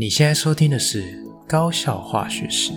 你现在收听的是《高效化学史》。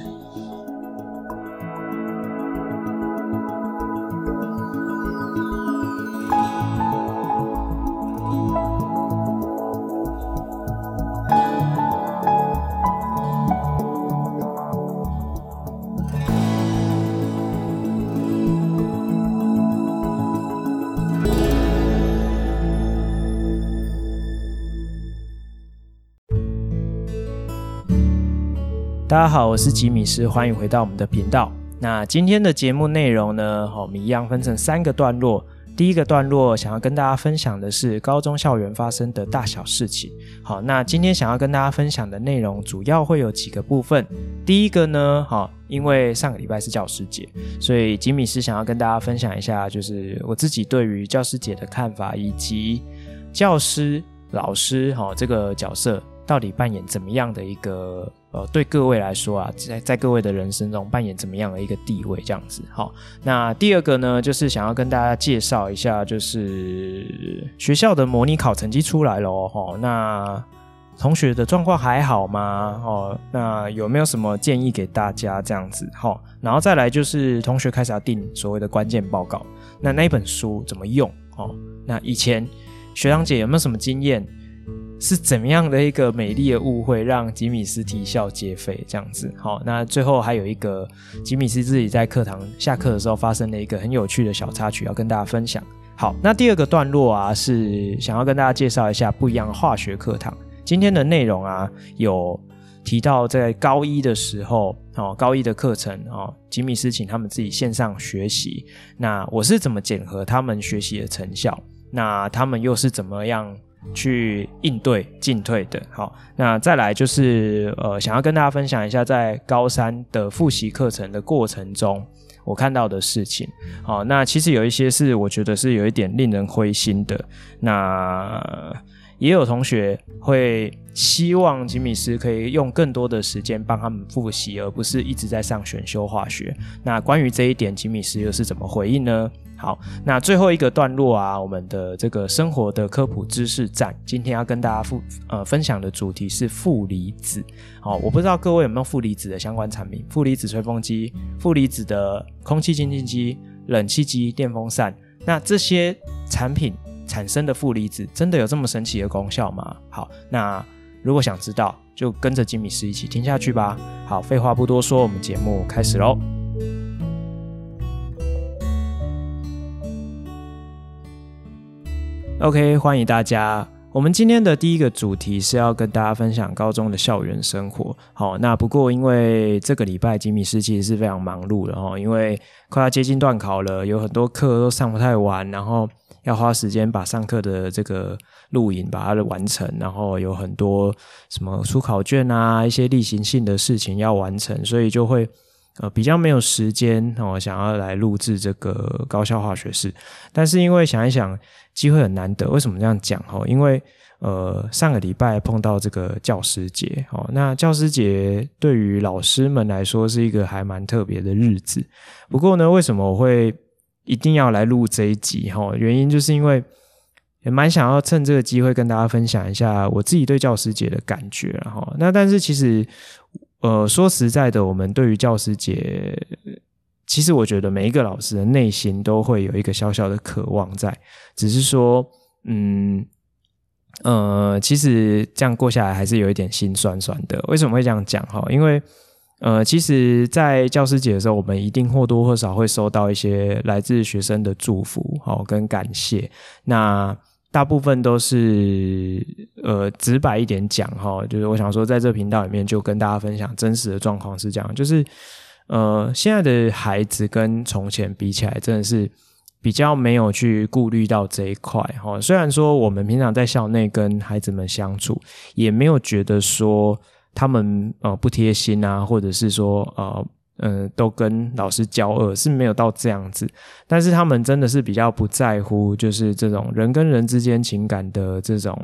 大家好，我是吉米斯，欢迎回到我们的频道。那今天的节目内容呢，好，我们一样分成三个段落。第一个段落想要跟大家分享的是高中校园发生的大小事情。好，那今天想要跟大家分享的内容主要会有几个部分。第一个呢，好，因为上个礼拜是教师节，所以吉米斯想要跟大家分享一下，就是我自己对于教师节的看法，以及教师、老师，好，这个角色到底扮演怎么样的一个。呃，对各位来说啊，在在各位的人生中扮演怎么样的一个地位？这样子，好。那第二个呢，就是想要跟大家介绍一下，就是学校的模拟考成绩出来了哦。那同学的状况还好吗？哦，那有没有什么建议给大家？这样子，好。然后再来就是同学开始要订所谓的关键报告，那那一本书怎么用？哦，那以前学长姐有没有什么经验？是怎么样的一个美丽的误会，让吉米斯啼笑皆非这样子？好，那最后还有一个吉米斯自己在课堂下课的时候发生了一个很有趣的小插曲，要跟大家分享。好，那第二个段落啊，是想要跟大家介绍一下不一样的化学课堂。今天的内容啊，有提到在高一的时候，哦，高一的课程哦，吉米斯请他们自己线上学习。那我是怎么检核他们学习的成效？那他们又是怎么样？去应对进退的。好，那再来就是呃，想要跟大家分享一下，在高三的复习课程的过程中，我看到的事情。好，那其实有一些是我觉得是有一点令人灰心的。那也有同学会希望吉米斯可以用更多的时间帮他们复习，而不是一直在上选修化学。那关于这一点，吉米斯又是怎么回应呢？好，那最后一个段落啊，我们的这个生活的科普知识站，今天要跟大家分呃分享的主题是负离子。好，我不知道各位有没有负离子的相关产品，负离子吹风机、负离子的空气清净机、冷气机、电风扇，那这些产品产生的负离子真的有这么神奇的功效吗？好，那如果想知道，就跟着吉米斯一起听下去吧。好，废话不多说，我们节目开始喽。OK，欢迎大家。我们今天的第一个主题是要跟大家分享高中的校园生活。好，那不过因为这个礼拜吉米斯其实是非常忙碌的哈，因为快要接近段考了，有很多课都上不太完，然后要花时间把上课的这个录影把它完成，然后有很多什么出考卷啊，一些例行性的事情要完成，所以就会。呃，比较没有时间哦，想要来录制这个高效化学式，但是因为想一想，机会很难得。为什么这样讲？哦，因为呃，上个礼拜碰到这个教师节哦，那教师节对于老师们来说是一个还蛮特别的日子。不过呢，为什么我会一定要来录这一集？哈，原因就是因为也蛮想要趁这个机会跟大家分享一下我自己对教师节的感觉。哈，那但是其实。呃，说实在的，我们对于教师节，其实我觉得每一个老师的内心都会有一个小小的渴望在，只是说，嗯，呃，其实这样过下来还是有一点心酸酸的。为什么会这样讲？哈，因为，呃，其实，在教师节的时候，我们一定或多或少会收到一些来自学生的祝福，好，跟感谢。那大部分都是呃直白一点讲哈，就是我想说，在这频道里面就跟大家分享真实的状况是这样，就是呃现在的孩子跟从前比起来，真的是比较没有去顾虑到这一块哈。虽然说我们平常在校内跟孩子们相处，也没有觉得说他们呃不贴心啊，或者是说呃。嗯，都跟老师交恶是没有到这样子，但是他们真的是比较不在乎，就是这种人跟人之间情感的这种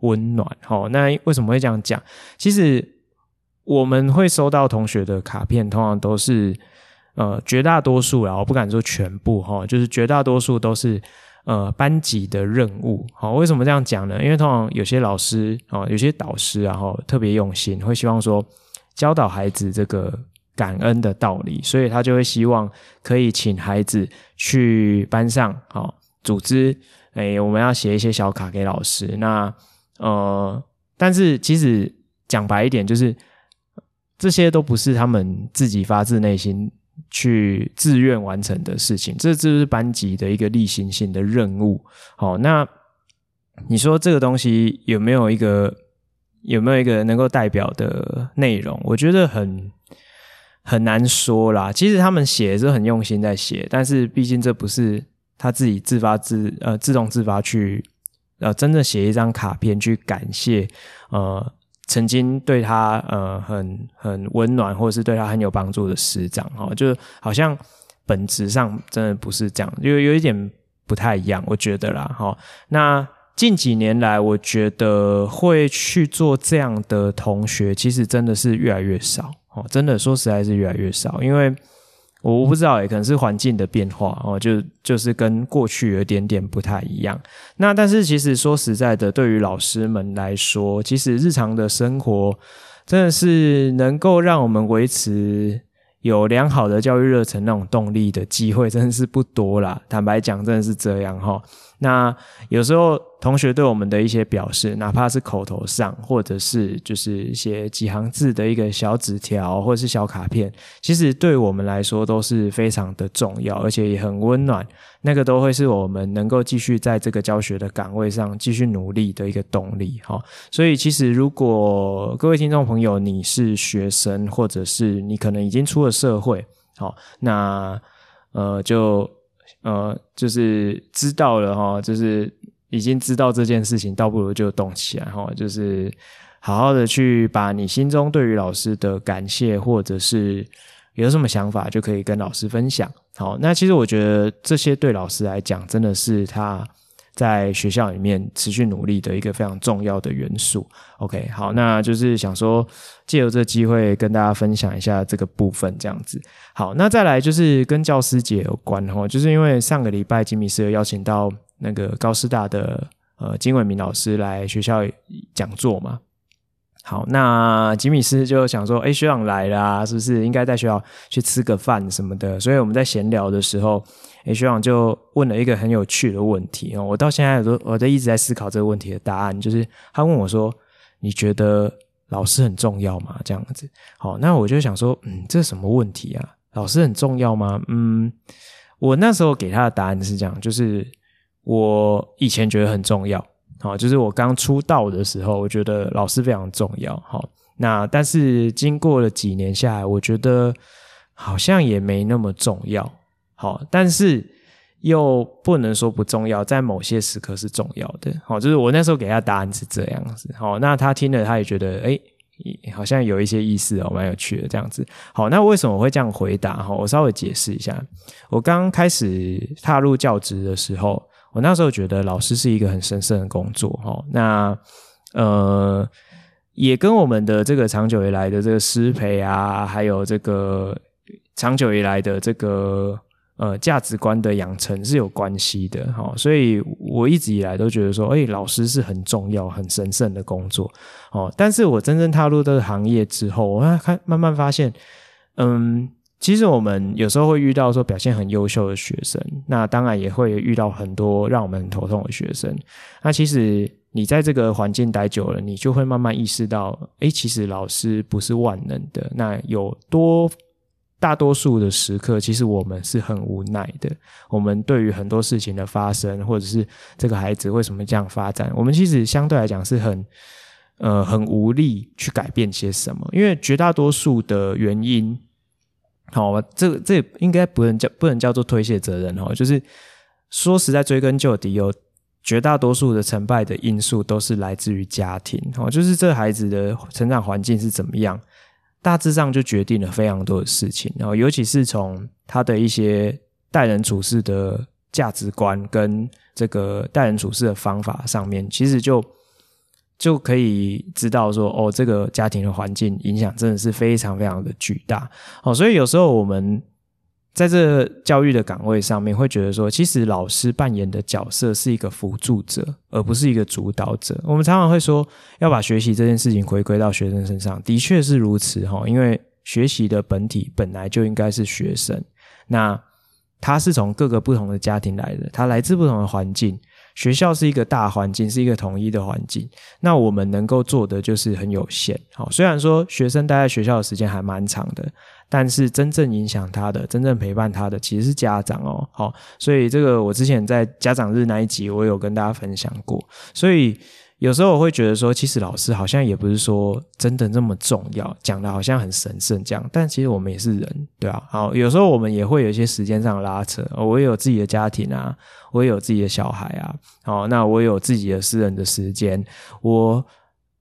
温暖。那为什么会这样讲？其实我们会收到同学的卡片，通常都是呃绝大多数啦，我不敢说全部，就是绝大多数都是呃班级的任务。好，为什么这样讲呢？因为通常有些老师哦，有些导师然后特别用心，会希望说教导孩子这个感恩的道理，所以他就会希望可以请孩子去班上好组织，哎，我们要写一些小卡给老师。那呃，但是其实讲白一点，就是这些都不是他们自己发自内心去自愿完成的事情，这就是班级的一个例行性的任务。好，那你说这个东西有没有一个有没有一个能够代表的内容？我觉得很很难说啦。其实他们写是很用心在写，但是毕竟这不是他自己自发自呃自动自发去呃真正写一张卡片去感谢呃。曾经对他呃很很温暖，或者是对他很有帮助的师长哈，就好像本质上真的不是这样，有有一点不太一样，我觉得啦哈。那近几年来，我觉得会去做这样的同学，其实真的是越来越少哦，真的说实在是越来越少，因为。我不知道，诶可能是环境的变化哦，就就是跟过去有点点不太一样。那但是其实说实在的，对于老师们来说，其实日常的生活真的是能够让我们维持有良好的教育热忱那种动力的机会，真的是不多啦。坦白讲，真的是这样哈。那有时候同学对我们的一些表示，哪怕是口头上，或者是就是写几行字的一个小纸条，或者是小卡片，其实对我们来说都是非常的重要，而且也很温暖。那个都会是我们能够继续在这个教学的岗位上继续努力的一个动力。哈，所以其实如果各位听众朋友你是学生，或者是你可能已经出了社会，好，那呃就。呃，就是知道了哈，就是已经知道这件事情，倒不如就动起来哈，就是好好的去把你心中对于老师的感谢，或者是有什么想法，就可以跟老师分享。好，那其实我觉得这些对老师来讲，真的是他。在学校里面持续努力的一个非常重要的元素。OK，好，那就是想说借由这个机会跟大家分享一下这个部分，这样子。好，那再来就是跟教师节有关哈，就是因为上个礼拜吉米斯有邀请到那个高师大的呃金伟明老师来学校讲座嘛。好，那吉米斯就想说，诶，学长来啦，是不是应该在学校去吃个饭什么的？所以我们在闲聊的时候。诶，学长就问了一个很有趣的问题哦，我到现在都我都一直在思考这个问题的答案，就是他问我说：“你觉得老师很重要吗？”这样子，好，那我就想说，嗯，这是什么问题啊？老师很重要吗？嗯，我那时候给他的答案是这样，就是我以前觉得很重要，好，就是我刚出道的时候，我觉得老师非常重要，好，那但是经过了几年下来，我觉得好像也没那么重要。好，但是又不能说不重要，在某些时刻是重要的。好，就是我那时候给他答案是这样子。好，那他听了，他也觉得，哎，好像有一些意思哦，蛮有趣的这样子。好，那为什么我会这样回答？哈，我稍微解释一下。我刚开始踏入教职的时候，我那时候觉得老师是一个很神圣的工作。哈，那呃，也跟我们的这个长久以来的这个师培啊，还有这个长久以来的这个。呃，价值观的养成是有关系的，哈，所以我一直以来都觉得说，哎，老师是很重要、很神圣的工作，哦。但是我真正踏入这个行业之后，我看慢慢发现，嗯，其实我们有时候会遇到说表现很优秀的学生，那当然也会遇到很多让我们很头痛的学生。那其实你在这个环境待久了，你就会慢慢意识到，哎，其实老师不是万能的，那有多。大多数的时刻，其实我们是很无奈的。我们对于很多事情的发生，或者是这个孩子为什么这样发展，我们其实相对来讲是很呃很无力去改变些什么。因为绝大多数的原因，好，这这应该不能叫不能叫做推卸责任哦。就是说实在，追根究底，有绝大多数的成败的因素都是来自于家庭哦，就是这孩子的成长环境是怎么样。大致上就决定了非常多的事情，然后尤其是从他的一些待人处事的价值观跟这个待人处事的方法上面，其实就就可以知道说，哦，这个家庭的环境影响真的是非常非常的巨大。哦，所以有时候我们在这教育的岗位上面，会觉得说，其实老师扮演的角色是一个辅助者，而不是一个主导者。我们常常会说，要把学习这件事情回归到学生身上，的确是如此哈。因为学习的本体本来就应该是学生，那他是从各个不同的家庭来的，他来自不同的环境。学校是一个大环境，是一个统一的环境。那我们能够做的就是很有限。好，虽然说学生待在学校的时间还蛮长的，但是真正影响他的、真正陪伴他的，其实是家长哦。好，所以这个我之前在家长日那一集，我有跟大家分享过。所以。有时候我会觉得说，其实老师好像也不是说真的那么重要，讲的好像很神圣这样。但其实我们也是人，对啊。好，有时候我们也会有一些时间上的拉扯。我也有自己的家庭啊，我也有自己的小孩啊。好，那我也有自己的私人的时间。我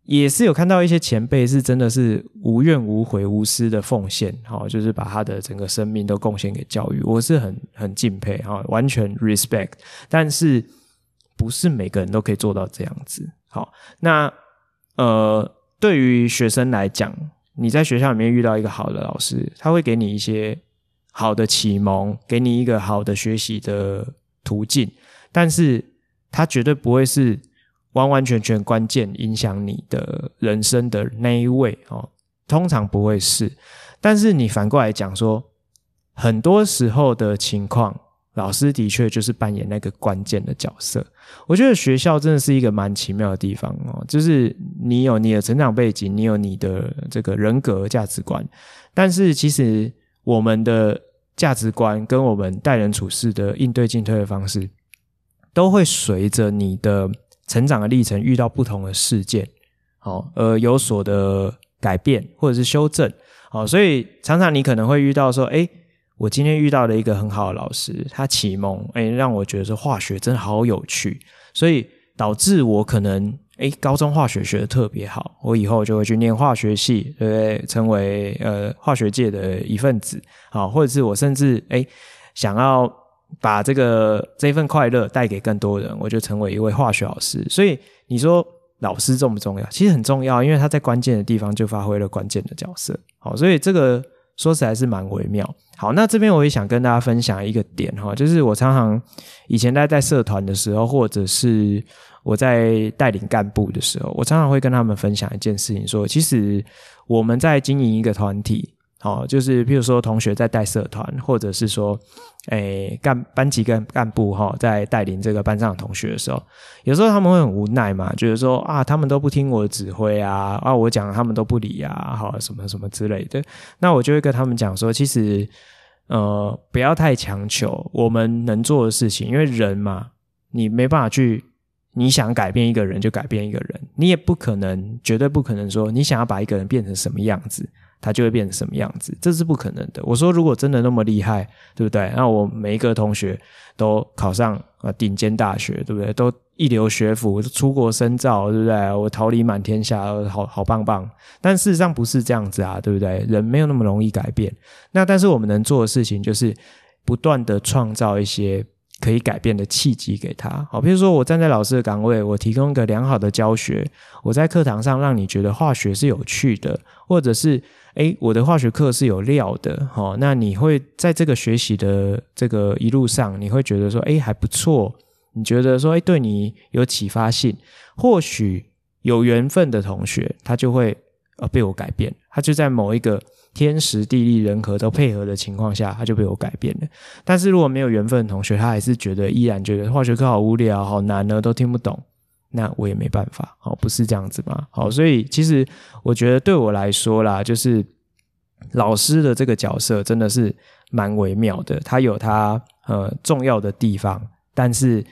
也是有看到一些前辈是真的是无怨无悔、无私的奉献，好，就是把他的整个生命都贡献给教育。我是很很敬佩，哈，完全 respect。但是不是每个人都可以做到这样子。好，那呃，对于学生来讲，你在学校里面遇到一个好的老师，他会给你一些好的启蒙，给你一个好的学习的途径，但是他绝对不会是完完全全关键影响你的人生的那一位哦，通常不会是。但是你反过来讲说，很多时候的情况。老师的确就是扮演那个关键的角色。我觉得学校真的是一个蛮奇妙的地方哦，就是你有你的成长背景，你有你的这个人格价值观，但是其实我们的价值观跟我们待人处事的应对进退的方式，都会随着你的成长的历程遇到不同的事件，好，而有所的改变或者是修正，好，所以常常你可能会遇到说，诶我今天遇到了一个很好的老师，他启蒙，哎，让我觉得说化学真的好有趣，所以导致我可能，哎，高中化学学得特别好，我以后就会去念化学系，对不对？成为呃化学界的一份子，好，或者是我甚至哎想要把这个这份快乐带给更多人，我就成为一位化学老师。所以你说老师重不重要？其实很重要，因为他在关键的地方就发挥了关键的角色。好，所以这个。说实在是蛮微妙。好，那这边我也想跟大家分享一个点哈，就是我常常以前在在社团的时候，或者是我在带领干部的时候，我常常会跟他们分享一件事情，说其实我们在经营一个团体。好，就是譬如说同学在带社团，或者是说，诶，干班级跟干部哈，在带领这个班上的同学的时候，有时候他们会很无奈嘛，觉得说啊，他们都不听我的指挥啊，啊，我讲他们都不理啊，好，什么什么之类的。那我就会跟他们讲说，其实，呃，不要太强求我们能做的事情，因为人嘛，你没办法去，你想改变一个人就改变一个人，你也不可能，绝对不可能说你想要把一个人变成什么样子。他就会变成什么样子，这是不可能的。我说，如果真的那么厉害，对不对？那我每一个同学都考上啊顶尖大学，对不对？都一流学府，出国深造，对不对？我桃李满天下，好好棒棒。但事实上不是这样子啊，对不对？人没有那么容易改变。那但是我们能做的事情，就是不断的创造一些。可以改变的契机给他，好，比如说我站在老师的岗位，我提供一个良好的教学，我在课堂上让你觉得化学是有趣的，或者是诶，我的化学课是有料的，好，那你会在这个学习的这个一路上，你会觉得说，诶，还不错，你觉得说，诶，对你有启发性，或许有缘分的同学，他就会呃被我改变，他就在某一个。天时地利人和都配合的情况下，他就被我改变了。但是如果没有缘分的同学，他还是觉得依然觉得化学课好无聊、好难呢，都听不懂。那我也没办法，好，不是这样子吗？好，所以其实我觉得对我来说啦，就是老师的这个角色真的是蛮微妙的，他有他呃重要的地方，但是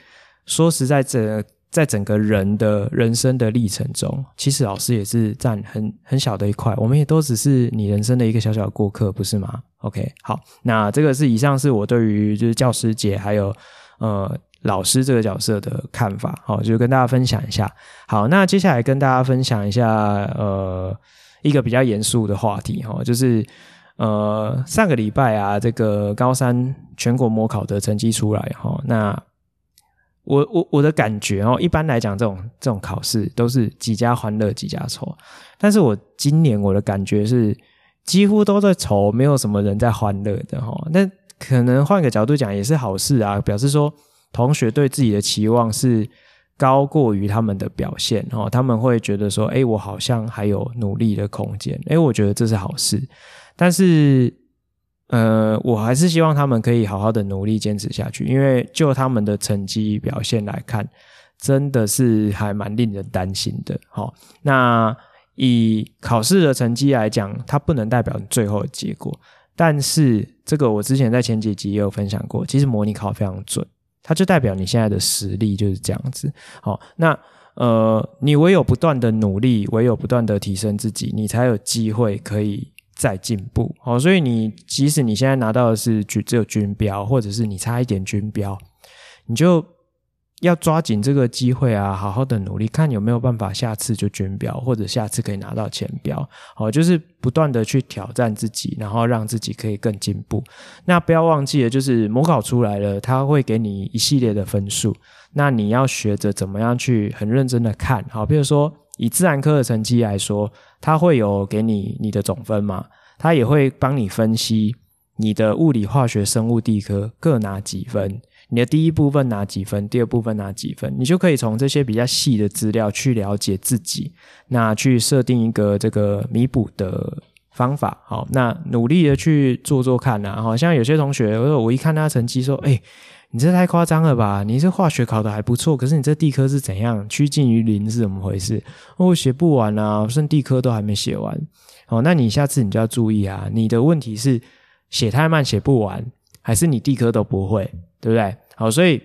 说实在这。在整个人的人生的历程中，其实老师也是占很很小的一块，我们也都只是你人生的一个小小过客，不是吗？OK，好，那这个是以上是我对于就是教师节还有呃老师这个角色的看法，好，就跟大家分享一下。好，那接下来跟大家分享一下呃一个比较严肃的话题哈，就是呃上个礼拜啊，这个高三全国模考的成绩出来哈，那。我我我的感觉哦，一般来讲，这种这种考试都是几家欢乐几家愁。但是我今年我的感觉是，几乎都在愁，没有什么人在欢乐的哈。那可能换个角度讲也是好事啊，表示说同学对自己的期望是高过于他们的表现哦，他们会觉得说，哎，我好像还有努力的空间，哎，我觉得这是好事，但是。呃，我还是希望他们可以好好的努力坚持下去，因为就他们的成绩表现来看，真的是还蛮令人担心的。好，那以考试的成绩来讲，它不能代表最后的结果，但是这个我之前在前几集也有分享过，其实模拟考非常准，它就代表你现在的实力就是这样子。好，那呃，你唯有不断的努力，唯有不断的提升自己，你才有机会可以。在进步，好，所以你即使你现在拿到的是只只有军标，或者是你差一点军标，你就要抓紧这个机会啊，好好的努力，看有没有办法下次就军标，或者下次可以拿到前标，好，就是不断的去挑战自己，然后让自己可以更进步。那不要忘记了，就是模考出来了，他会给你一系列的分数，那你要学着怎么样去很认真的看，好，比如说。以自然科的成绩来说，它会有给你你的总分嘛？它也会帮你分析你的物理、化学、生物、地科各拿几分，你的第一部分拿几分，第二部分拿几分，你就可以从这些比较细的资料去了解自己，那去设定一个这个弥补的方法。好，那努力的去做做看啊。好像有些同学，我我一看他成绩说，哎。你这太夸张了吧？你这化学考得还不错，可是你这地科是怎样趋近于零是怎么回事？我写不完啊，剩地科都还没写完。哦，那你下次你就要注意啊，你的问题是写太慢写不完，还是你地科都不会，对不对？好，所以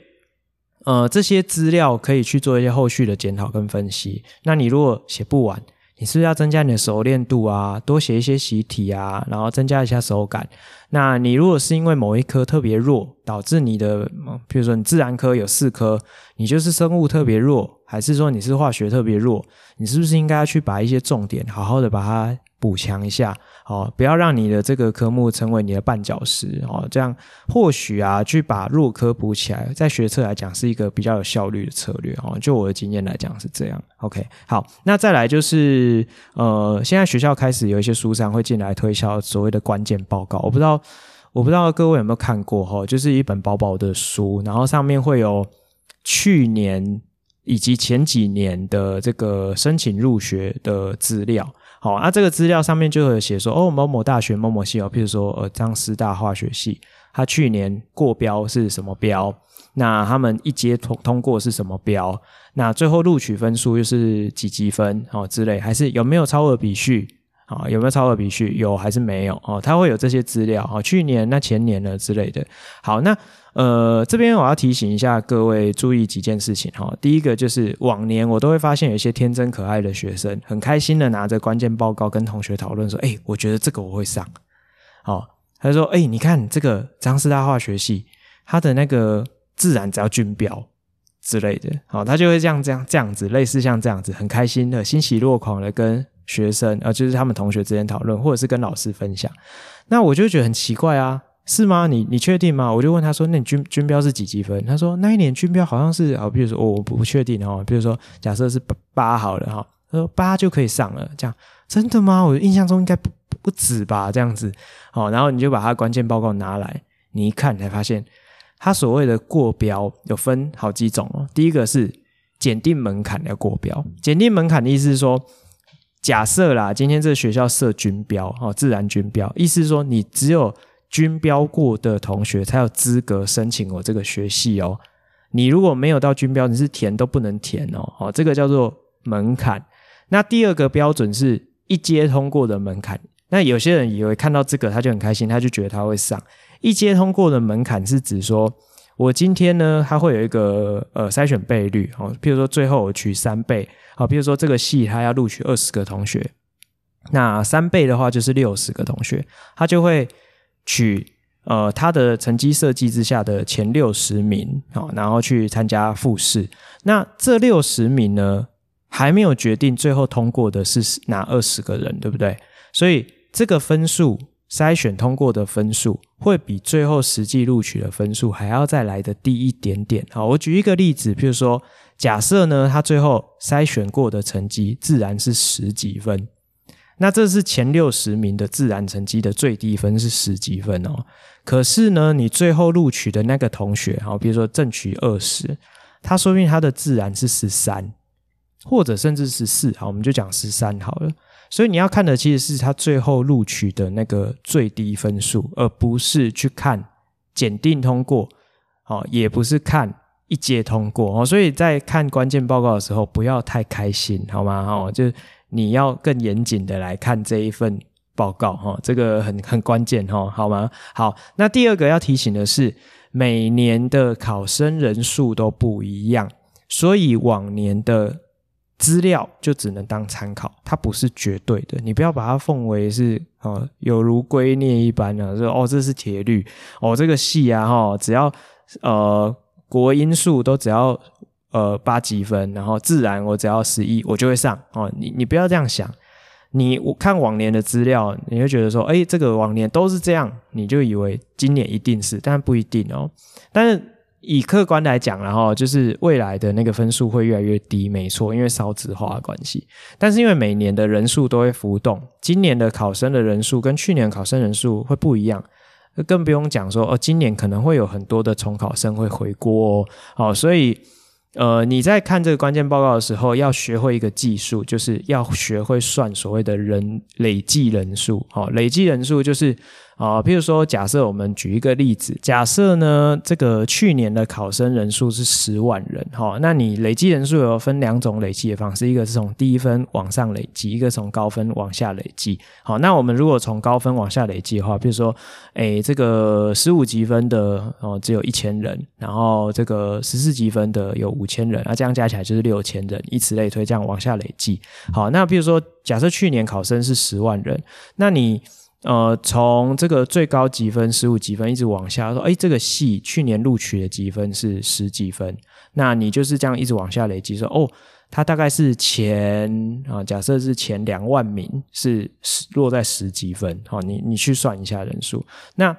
呃这些资料可以去做一些后续的检讨跟分析。那你如果写不完，你是不是要增加你的熟练度啊？多写一些习题啊，然后增加一下手感。那你如果是因为某一科特别弱，导致你的，比如说你自然科有四科，你就是生物特别弱，还是说你是化学特别弱？你是不是应该要去把一些重点好好的把它补强一下？哦，不要让你的这个科目成为你的绊脚石哦。这样或许啊，去把弱科补起来，在学测来讲是一个比较有效率的策略哦。就我的经验来讲是这样。OK，好，那再来就是呃，现在学校开始有一些书商会进来推销所谓的关键报告。我不知道，我不知道各位有没有看过哈？就是一本薄薄的书，然后上面会有去年以及前几年的这个申请入学的资料。好，那、啊、这个资料上面就有写说，哦，某某大学某某系哦，譬如说呃，张师大化学系，他去年过标是什么标？那他们一阶通通过是什么标？那最后录取分数又是几级分？哦，之类，还是有没有超额比序？啊，有没有超额比序？有还是没有？哦，他会有这些资料。哦，去年那前年了之类的。好，那。呃，这边我要提醒一下各位注意几件事情哈。第一个就是往年我都会发现有一些天真可爱的学生，很开心的拿着关键报告跟同学讨论说：“哎，我觉得这个我会上。”好，他说：“哎，你看这个彰师大化学系，他的那个自然只要均标之类的。”好，他就会这样这样这样子，类似像这样子，很开心的欣喜若狂的跟学生，呃，就是他们同学之间讨论，或者是跟老师分享。那我就觉得很奇怪啊。是吗？你你确定吗？我就问他说：“那你均均标是几级分？”他说：“那一年均标好像是啊，比如说、哦、我不确定哈，比如说假设是八好了哈，他说八就可以上了，这样真的吗？我印象中应该不不止吧，这样子。好，然后你就把他关键报告拿来，你一看才发现，他所谓的过标有分好几种哦。第一个是检定门槛要过标，检定门槛的意思是说，假设啦，今天这个学校设军标哦，自然军标，意思是说你只有。军标过的同学才有资格申请我这个学系哦。你如果没有到军标，你是填都不能填哦。哦，这个叫做门槛。那第二个标准是一阶通过的门槛。那有些人以为看到这个他就很开心，他就觉得他会上。一阶通过的门槛是指说，我今天呢，他会有一个呃筛选倍率哦。譬如说最后我取三倍，好，譬如说这个系他要录取二十个同学，那三倍的话就是六十个同学，他就会。取呃他的成绩设计之下的前六十名，好，然后去参加复试。那这六十名呢，还没有决定最后通过的是哪二十个人，对不对？所以这个分数筛选通过的分数，会比最后实际录取的分数还要再来的低一点点。好，我举一个例子，譬如说，假设呢，他最后筛选过的成绩自然是十几分。那这是前六十名的自然成绩的最低分是十几分哦。可是呢，你最后录取的那个同学，好，比如说正取二十，他说明他的自然是十三，或者甚至十四，好，我们就讲十三好了。所以你要看的其实是他最后录取的那个最低分数，而不是去看检定通过，好，也不是看一阶通过哦。所以在看关键报告的时候，不要太开心，好吗？哦，就。你要更严谨的来看这一份报告哈，这个很很关键哈，好吗？好，那第二个要提醒的是，每年的考生人数都不一样，所以往年的资料就只能当参考，它不是绝对的。你不要把它奉为是哦，有如圭臬一般啊，说哦这是铁律哦，这个系啊哈，只要呃国英数都只要。呃，八几分，然后自然我只要十一，我就会上哦。你你不要这样想，你我看往年的资料，你会觉得说，哎，这个往年都是这样，你就以为今年一定是，但不一定哦。但是以客观来讲，然后就是未来的那个分数会越来越低，没错，因为少子化的关系。但是因为每年的人数都会浮动，今年的考生的人数跟去年考生人数会不一样，更不用讲说哦，今年可能会有很多的重考生会回锅哦，好，所以。呃，你在看这个关键报告的时候，要学会一个技术，就是要学会算所谓的人累计人数。好，累计人数就是。啊，譬如说，假设我们举一个例子，假设呢，这个去年的考生人数是十万人，哈，那你累计人数有分两种累计的方式，一个是从低分往上累计，一个从高分往下累计。好，那我们如果从高分往下累计的话，比如说，诶，这个十五级分的哦，只有一千人，然后这个十四级分的有五千人，那这样加起来就是六千人，以此类推，这样往下累计。好，那比如说，假设去年考生是十万人，那你。呃，从这个最高级分十五级分一直往下说，哎，这个系去年录取的积分是十几分，那你就是这样一直往下累积说，哦，他大概是前啊，假设是前两万名是落在十几分，好，你你去算一下人数，那。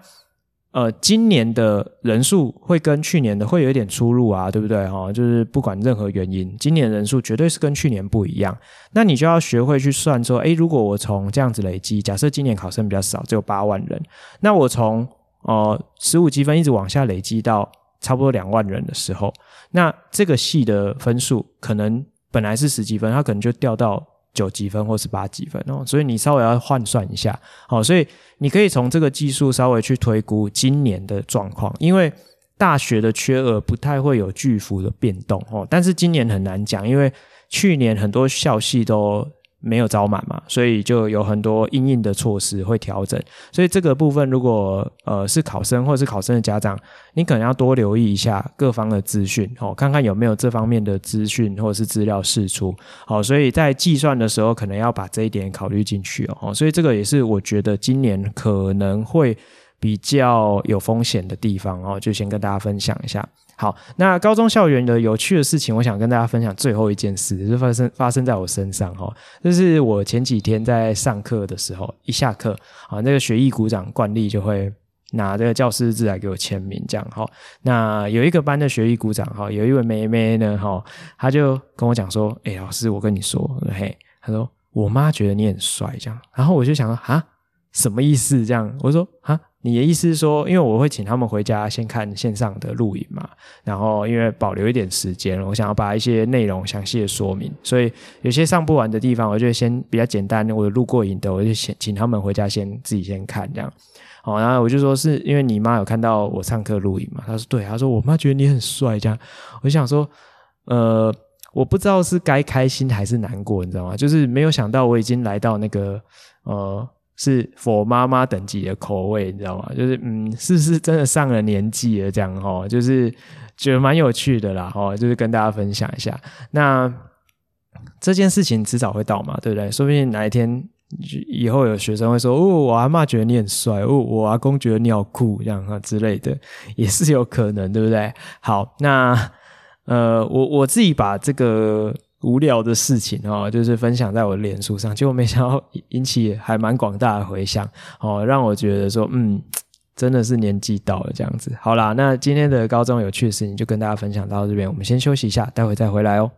呃，今年的人数会跟去年的会有一点出入啊，对不对？哈，就是不管任何原因，今年人数绝对是跟去年不一样。那你就要学会去算说，诶，如果我从这样子累积，假设今年考生比较少，只有八万人，那我从呃十五积分一直往下累积到差不多两万人的时候，那这个系的分数可能本来是十几分，它可能就掉到。九几分或是八几分哦，所以你稍微要换算一下，好，所以你可以从这个技术稍微去推估今年的状况，因为大学的缺额不太会有巨幅的变动哦，但是今年很难讲，因为去年很多校系都。没有招满嘛，所以就有很多因应的措施会调整。所以这个部分，如果呃是考生或者是考生的家长，你可能要多留意一下各方的资讯哦，看看有没有这方面的资讯或者是资料释出。好，所以在计算的时候，可能要把这一点考虑进去哦。所以这个也是我觉得今年可能会比较有风险的地方哦，就先跟大家分享一下。好，那高中校园的有趣的事情，我想跟大家分享最后一件事，就是发生发生在我身上哈。就是我前几天在上课的时候，一下课啊，那个学艺股长惯例就会拿这个教师字来给我签名，这样哈。那有一个班的学艺股长哈，有一位妹妹呢哈，她就跟我讲说：“哎，老师，我跟你说，嘿，她说我妈觉得你很帅，这样。”然后我就想说：“啊，什么意思？”这样，我说：“啊。”你的意思是说，因为我会请他们回家先看线上的录影嘛，然后因为保留一点时间，我想要把一些内容详细的说明，所以有些上不完的地方，我就先比较简单，我录过影的，我就先请他们回家先自己先看这样。好，然后我就说是因为你妈有看到我上课录影嘛？她说对，她说我妈觉得你很帅这样。我就想说，呃，我不知道是该开心还是难过，你知道吗？就是没有想到我已经来到那个呃。是佛妈妈等级的口味，你知道吗？就是嗯，是不是真的上了年纪了？这样齁，就是觉得蛮有趣的啦，齁，就是跟大家分享一下。那这件事情迟早会到嘛，对不对？说不定哪一天以后有学生会说：“哦，我阿嬷觉得你很帅，哦，我阿公觉得你好酷，这样啊之类的，也是有可能，对不对？”好，那呃，我我自己把这个。无聊的事情哦，就是分享在我的脸书上，结果没想到引起还蛮广大的回响哦，让我觉得说，嗯，真的是年纪到了这样子。好啦，那今天的高中有趣的事情就跟大家分享到这边，我们先休息一下，待会再回来哦。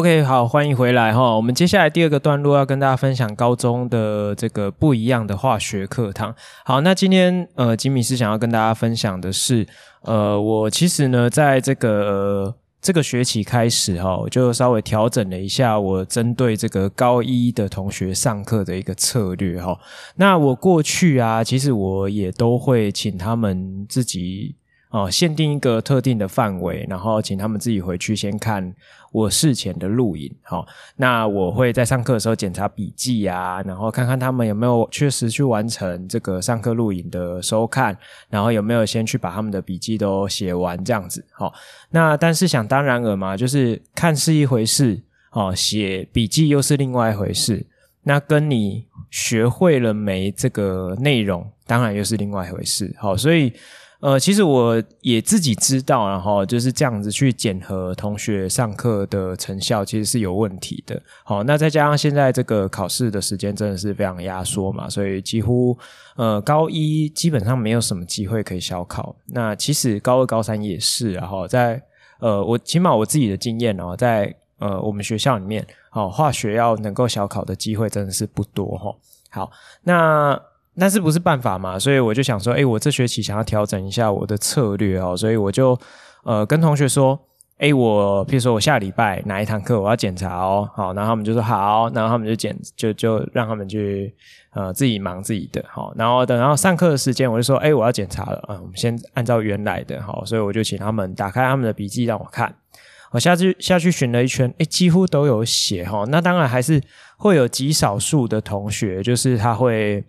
OK，好，欢迎回来哈。我们接下来第二个段落要跟大家分享高中的这个不一样的化学课堂。好，那今天呃，吉米是想要跟大家分享的是，呃，我其实呢，在这个、这个学期开始哈，我就稍微调整了一下我针对这个高一的同学上课的一个策略哈。那我过去啊，其实我也都会请他们自己。哦，限定一个特定的范围，然后请他们自己回去先看我事前的录影。好，那我会在上课的时候检查笔记啊，然后看看他们有没有确实去完成这个上课录影的收看，然后有没有先去把他们的笔记都写完这样子。好，那但是想当然尔嘛，就是看是一回事，哦，写笔记又是另外一回事。那跟你学会了没这个内容，当然又是另外一回事。好，所以。呃，其实我也自己知道，然后就是这样子去检核同学上课的成效，其实是有问题的。好，那再加上现在这个考试的时间真的是非常压缩嘛，所以几乎呃高一基本上没有什么机会可以小考。那其实高二、高三也是，然后在呃我起码我自己的经验哦，在呃我们学校里面，好化学要能够小考的机会真的是不多哈。好，那。但是不是办法嘛？所以我就想说，诶，我这学期想要调整一下我的策略哦，所以我就呃跟同学说，诶，我譬如说我下礼拜哪一堂课我要检查哦，好，然后他们就说好，然后他们就检就就让他们去呃自己忙自己的，好，然后等到上课的时间，我就说，诶，我要检查了，啊、嗯，我们先按照原来的，好，所以我就请他们打开他们的笔记让我看，我下去下去寻了一圈，诶，几乎都有写哈，那当然还是会有极少数的同学，就是他会。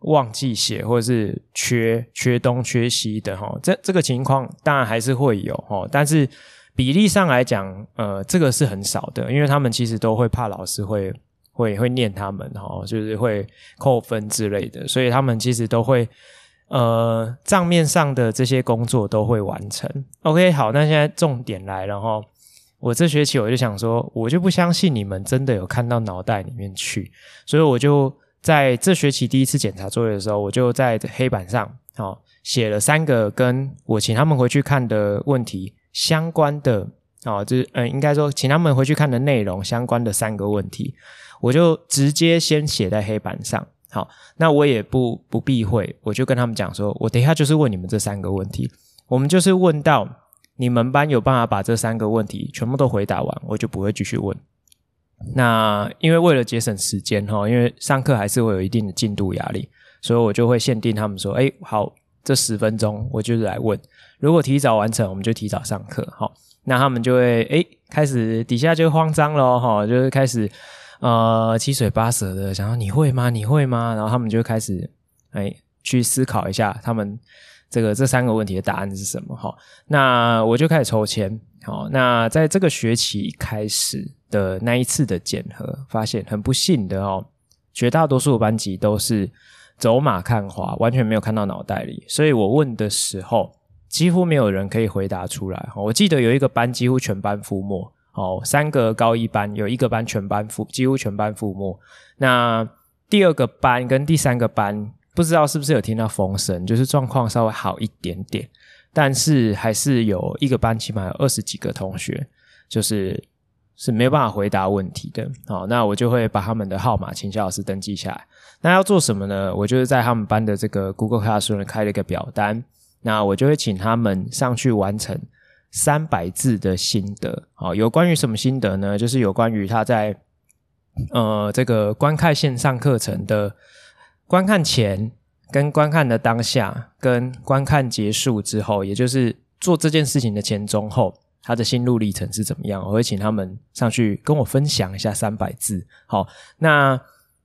忘记写，或者是缺缺东缺西的哈，这这个情况当然还是会有哈，但是比例上来讲，呃，这个是很少的，因为他们其实都会怕老师会会会念他们哈，就是会扣分之类的，所以他们其实都会呃账面上的这些工作都会完成。OK，好，那现在重点来了哈，我这学期我就想说，我就不相信你们真的有看到脑袋里面去，所以我就。在这学期第一次检查作业的时候，我就在黑板上哦写了三个跟我请他们回去看的问题相关的哦，就是嗯，应该说请他们回去看的内容相关的三个问题，我就直接先写在黑板上。好，那我也不不避讳，我就跟他们讲说，我等一下就是问你们这三个问题，我们就是问到你们班有办法把这三个问题全部都回答完，我就不会继续问。那因为为了节省时间哈，因为上课还是会有一定的进度压力，所以我就会限定他们说，诶，好，这十分钟我就是来问，如果提早完成，我们就提早上课，好，那他们就会诶开始底下就慌张了哈，就是开始呃七嘴八舌的想说你会吗？你会吗？然后他们就开始诶去思考一下他们这个这三个问题的答案是什么哈，那我就开始抽签。好，那在这个学期开始的那一次的检核，发现很不幸的哦，绝大多数班级都是走马看花，完全没有看到脑袋里。所以我问的时候，几乎没有人可以回答出来。我记得有一个班几乎全班覆没，哦，三个高一班有一个班全班覆，几乎全班覆没。那第二个班跟第三个班，不知道是不是有听到风声，就是状况稍微好一点点。但是还是有一个班，起码有二十几个同学，就是是没有办法回答问题的。好，那我就会把他们的号码请萧老师登记下来。那要做什么呢？我就是在他们班的这个 Google Classroom 开了一个表单，那我就会请他们上去完成三百字的心得。好，有关于什么心得呢？就是有关于他在呃这个观看线上课程的观看前。跟观看的当下，跟观看结束之后，也就是做这件事情的前中后，他的心路历程是怎么样？我会请他们上去跟我分享一下三百字。好，那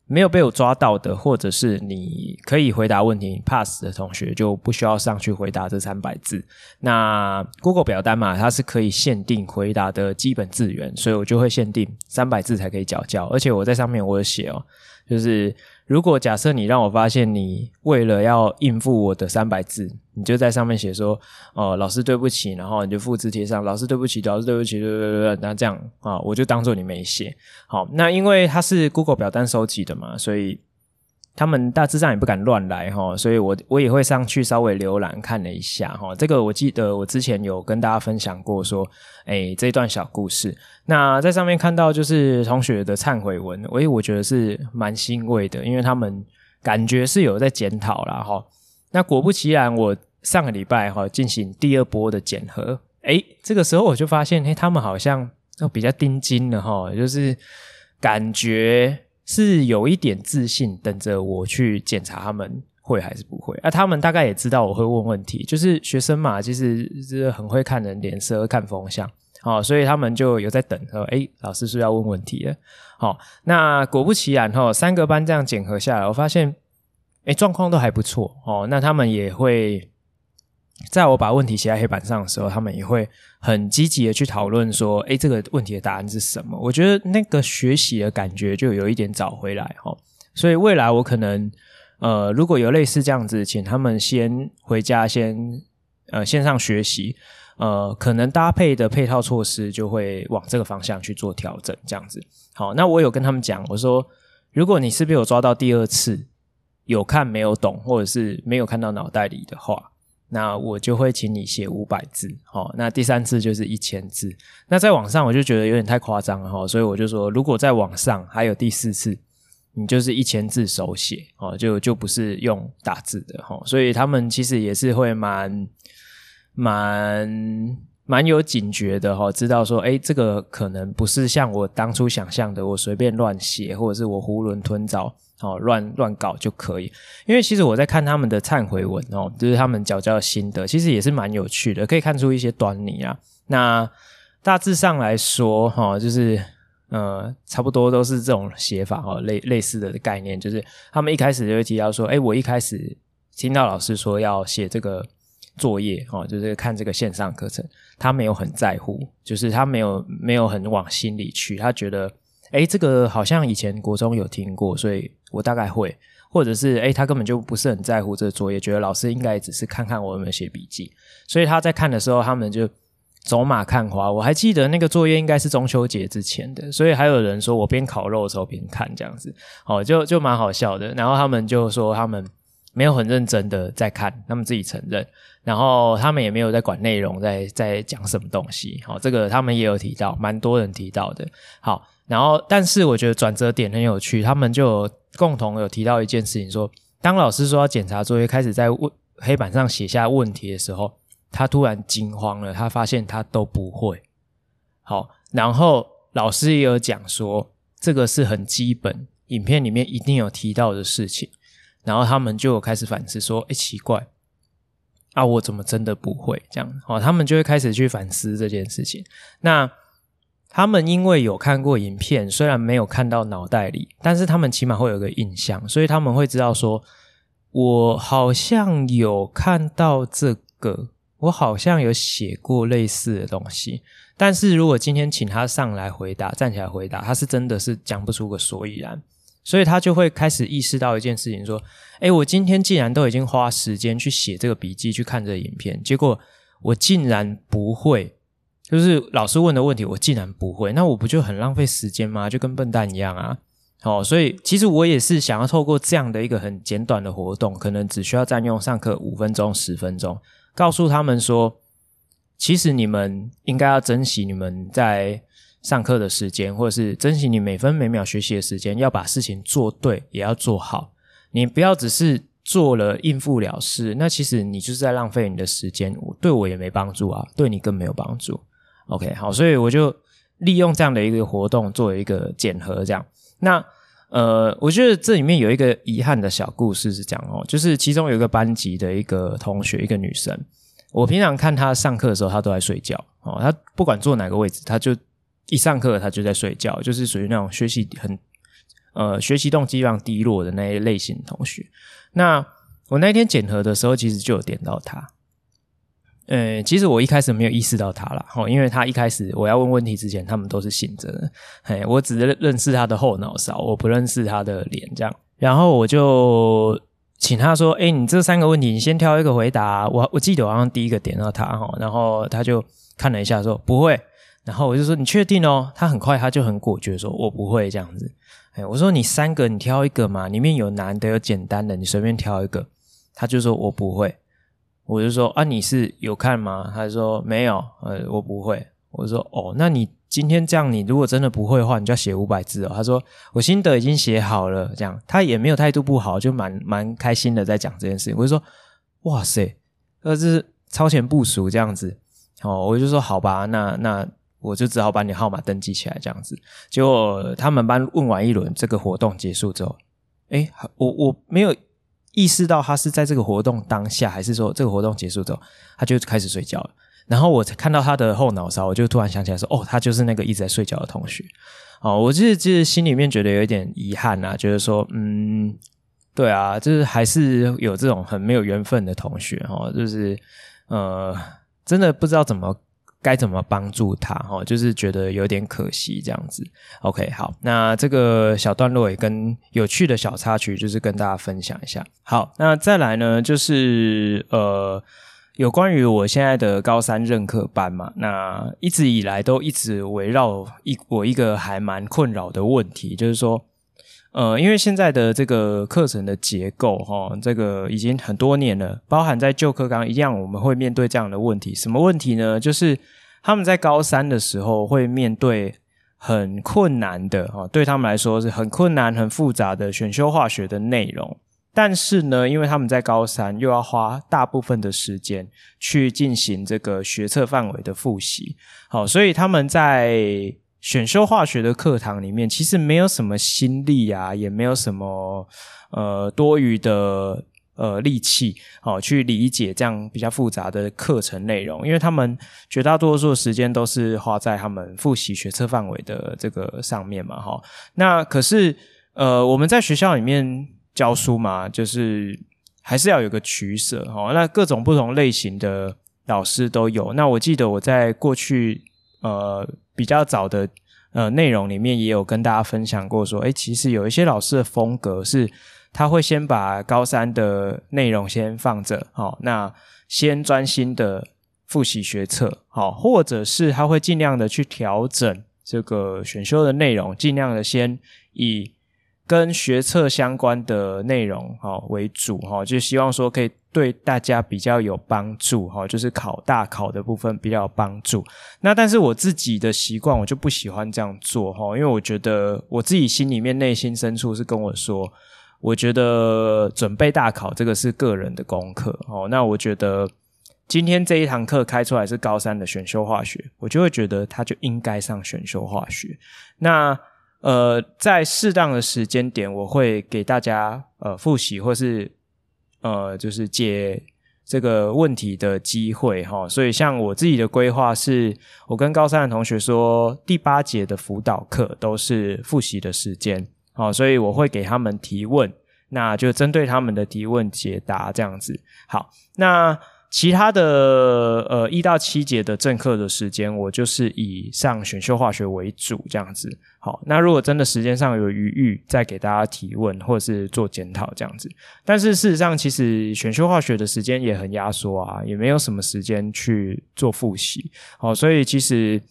没有被我抓到的，或者是你可以回答问题 pass 的同学，就不需要上去回答这三百字。那 Google 表单嘛，它是可以限定回答的基本字源，所以我就会限定三百字才可以缴交。而且我在上面我有写哦，就是。如果假设你让我发现你为了要应付我的三百字，你就在上面写说：“哦，老师对不起。”然后你就复制贴上“老师对不起，老师对不起”，对对对对，那这样啊，我就当做你没写。好，那因为它是 Google 表单收集的嘛，所以他们大致上也不敢乱来哈，所以我我也会上去稍微浏览看了一下哈。这个我记得我之前有跟大家分享过说，诶，这段小故事。那在上面看到就是同学的忏悔文，诶，我觉得是蛮欣慰的，因为他们感觉是有在检讨啦哈。那果不其然，我上个礼拜哈进行第二波的检核，诶，这个时候我就发现，诶，他们好像都比较盯紧了哈，就是感觉。是有一点自信，等着我去检查他们会还是不会。啊，他们大概也知道我会问问题，就是学生嘛，其实是很会看人脸色、看风向，好，所以他们就有在等，说，诶，老师是不是要问问题了？好，那果不其然，哈，三个班这样检核下来，我发现，诶，状况都还不错，哦，那他们也会。在我把问题写在黑板上的时候，他们也会很积极的去讨论说：“诶，这个问题的答案是什么？”我觉得那个学习的感觉就有一点找回来哈。所以未来我可能呃，如果有类似这样子，请他们先回家先呃线上学习，呃，可能搭配的配套措施就会往这个方向去做调整，这样子。好，那我有跟他们讲，我说：“如果你是被我抓到第二次有看没有懂，或者是没有看到脑袋里的话。”那我就会请你写五百字，齁，那第三次就是一千字。那在网上我就觉得有点太夸张了，齁，所以我就说，如果在网上还有第四次，你就是一千字手写，哦，就就不是用打字的，齁。所以他们其实也是会蛮蛮蛮有警觉的，齁，知道说，诶，这个可能不是像我当初想象的，我随便乱写，或者是我囫囵吞枣。哦，乱乱搞就可以，因为其实我在看他们的忏悔文哦，就是他们缴交的心得，其实也是蛮有趣的，可以看出一些端倪啊。那大致上来说，哈、哦，就是呃，差不多都是这种写法哦，类类似的概念，就是他们一开始就会提到说，哎，我一开始听到老师说要写这个作业哦，就是看这个线上课程，他没有很在乎，就是他没有没有很往心里去，他觉得。诶，这个好像以前国中有听过，所以我大概会，或者是诶，他根本就不是很在乎这个作业，觉得老师应该只是看看我有没有写笔记，所以他在看的时候，他们就走马看花。我还记得那个作业应该是中秋节之前的，所以还有人说我边烤肉的时候边看这样子，哦，就就蛮好笑的。然后他们就说他们没有很认真的在看，他们自己承认，然后他们也没有在管内容，在在讲什么东西。好，这个他们也有提到，蛮多人提到的。好。然后，但是我觉得转折点很有趣，他们就共同有提到一件事情说，说当老师说要检查作业，开始在问黑板上写下问题的时候，他突然惊慌了，他发现他都不会。好，然后老师也有讲说，这个是很基本，影片里面一定有提到的事情。然后他们就有开始反思说，哎，奇怪，啊，我怎么真的不会这样？好，他们就会开始去反思这件事情。那。他们因为有看过影片，虽然没有看到脑袋里，但是他们起码会有个印象，所以他们会知道说，我好像有看到这个，我好像有写过类似的东西。但是如果今天请他上来回答，站起来回答，他是真的是讲不出个所以然，所以他就会开始意识到一件事情，说，诶，我今天既然都已经花时间去写这个笔记，去看这个影片，结果我竟然不会。就是老师问的问题，我竟然不会，那我不就很浪费时间吗？就跟笨蛋一样啊！好，所以其实我也是想要透过这样的一个很简短的活动，可能只需要占用上课五分钟、十分钟，告诉他们说，其实你们应该要珍惜你们在上课的时间，或者是珍惜你每分每秒学习的时间，要把事情做对，也要做好。你不要只是做了应付了事，那其实你就是在浪费你的时间，对我也没帮助啊，对你更没有帮助。OK，好，所以我就利用这样的一个活动作为一个检核，这样。那呃，我觉得这里面有一个遗憾的小故事是这样哦，就是其中有一个班级的一个同学，一个女生，我平常看她上课的时候，她都在睡觉哦。她不管坐哪个位置，她就一上课她就在睡觉，就是属于那种学习很呃学习动机非常低落的那一类型同学。那我那天检核的时候，其实就有点到她。呃，其实我一开始没有意识到他啦，齁，因为他一开始我要问问题之前，他们都是醒着的，嘿，我只认识他的后脑勺，我不认识他的脸，这样，然后我就请他说，诶，你这三个问题，你先挑一个回答，我我记得我好像第一个点到他，齁，然后他就看了一下说不会，然后我就说：“你确定哦？”他很快他就很果决说：“我不会这样子。”哎，我说：“你三个你挑一个嘛，里面有难的有简单的，你随便挑一个。”他就说：“我不会。”我就说：“啊，你是有看吗？”他说：“没有。”呃，我不会。我说：“哦，那你今天这样，你如果真的不会的话，你就要写五百字哦。”他说：“我心得已经写好了。”这样，他也没有态度不好，就蛮蛮开心的在讲这件事情。我就说：“哇塞，这是超前部署这样子。”哦，我就说：“好吧，那那我就只好把你号码登记起来这样子。”结果他们班问完一轮，这个活动结束之后，诶，我我没有意识到他是在这个活动当下，还是说这个活动结束之后，他就开始睡觉了。然后我看到他的后脑勺，我就突然想起来说：“哦，他就是那个一直在睡觉的同学。”哦，我就是就是心里面觉得有一点遗憾啊，觉得说，嗯，对啊，就是还是有这种很没有缘分的同学哦，就是呃，真的不知道怎么该怎么帮助他哦，就是觉得有点可惜这样子。OK，好，那这个小段落也跟有趣的小插曲，就是跟大家分享一下。好，那再来呢，就是呃。有关于我现在的高三任课班嘛，那一直以来都一直围绕一我一个还蛮困扰的问题，就是说，呃，因为现在的这个课程的结构齁，这个已经很多年了，包含在旧课纲一样，我们会面对这样的问题。什么问题呢？就是他们在高三的时候会面对很困难的齁，对他们来说是很困难、很复杂的选修化学的内容。但是呢，因为他们在高三又要花大部分的时间去进行这个学测范围的复习，好，所以他们在选修化学的课堂里面，其实没有什么心力啊，也没有什么呃多余的呃力气，好去理解这样比较复杂的课程内容，因为他们绝大多数的时间都是花在他们复习学测范围的这个上面嘛，哈。那可是呃，我们在学校里面。教书嘛，就是还是要有个取舍哦。那各种不同类型的老师都有。那我记得我在过去呃比较早的呃内容里面也有跟大家分享过，说，诶，其实有一些老师的风格是，他会先把高三的内容先放着，好，那先专心的复习学测，好，或者是他会尽量的去调整这个选修的内容，尽量的先以。跟学测相关的内容哈为主哈，就希望说可以对大家比较有帮助哈，就是考大考的部分比较有帮助。那但是我自己的习惯，我就不喜欢这样做哈，因为我觉得我自己心里面内心深处是跟我说，我觉得准备大考这个是个人的功课哦。那我觉得今天这一堂课开出来是高三的选修化学，我就会觉得他就应该上选修化学。那呃，在适当的时间点，我会给大家呃复习或是呃就是解这个问题的机会哈。所以，像我自己的规划是，我跟高三的同学说，第八节的辅导课都是复习的时间，好，所以我会给他们提问，那就针对他们的提问解答这样子。好，那。其他的呃一到七节的正课的时间，我就是以上选修化学为主这样子。好，那如果真的时间上有余裕，再给大家提问或者是做检讨这样子。但是事实上，其实选修化学的时间也很压缩啊，也没有什么时间去做复习。好，所以其实。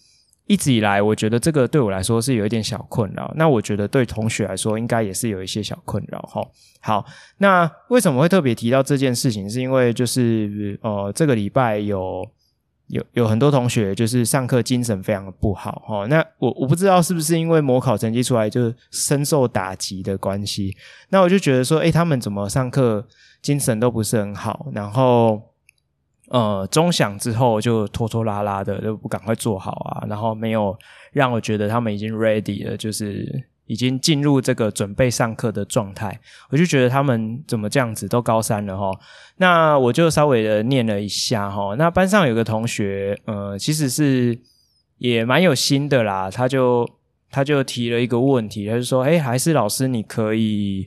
一直以来，我觉得这个对我来说是有一点小困扰。那我觉得对同学来说，应该也是有一些小困扰。哈，好，那为什么会特别提到这件事情？是因为就是呃，这个礼拜有有有很多同学就是上课精神非常的不好。哈，那我我不知道是不是因为模考成绩出来就深受打击的关系。那我就觉得说，诶，他们怎么上课精神都不是很好，然后。呃，钟响之后就拖拖拉拉的，就不赶快做好啊，然后没有让我觉得他们已经 ready 了，就是已经进入这个准备上课的状态。我就觉得他们怎么这样子，都高三了齁。那我就稍微的念了一下齁。那班上有个同学，呃，其实是也蛮有心的啦，他就他就提了一个问题，他就说：“诶，还是老师，你可以。”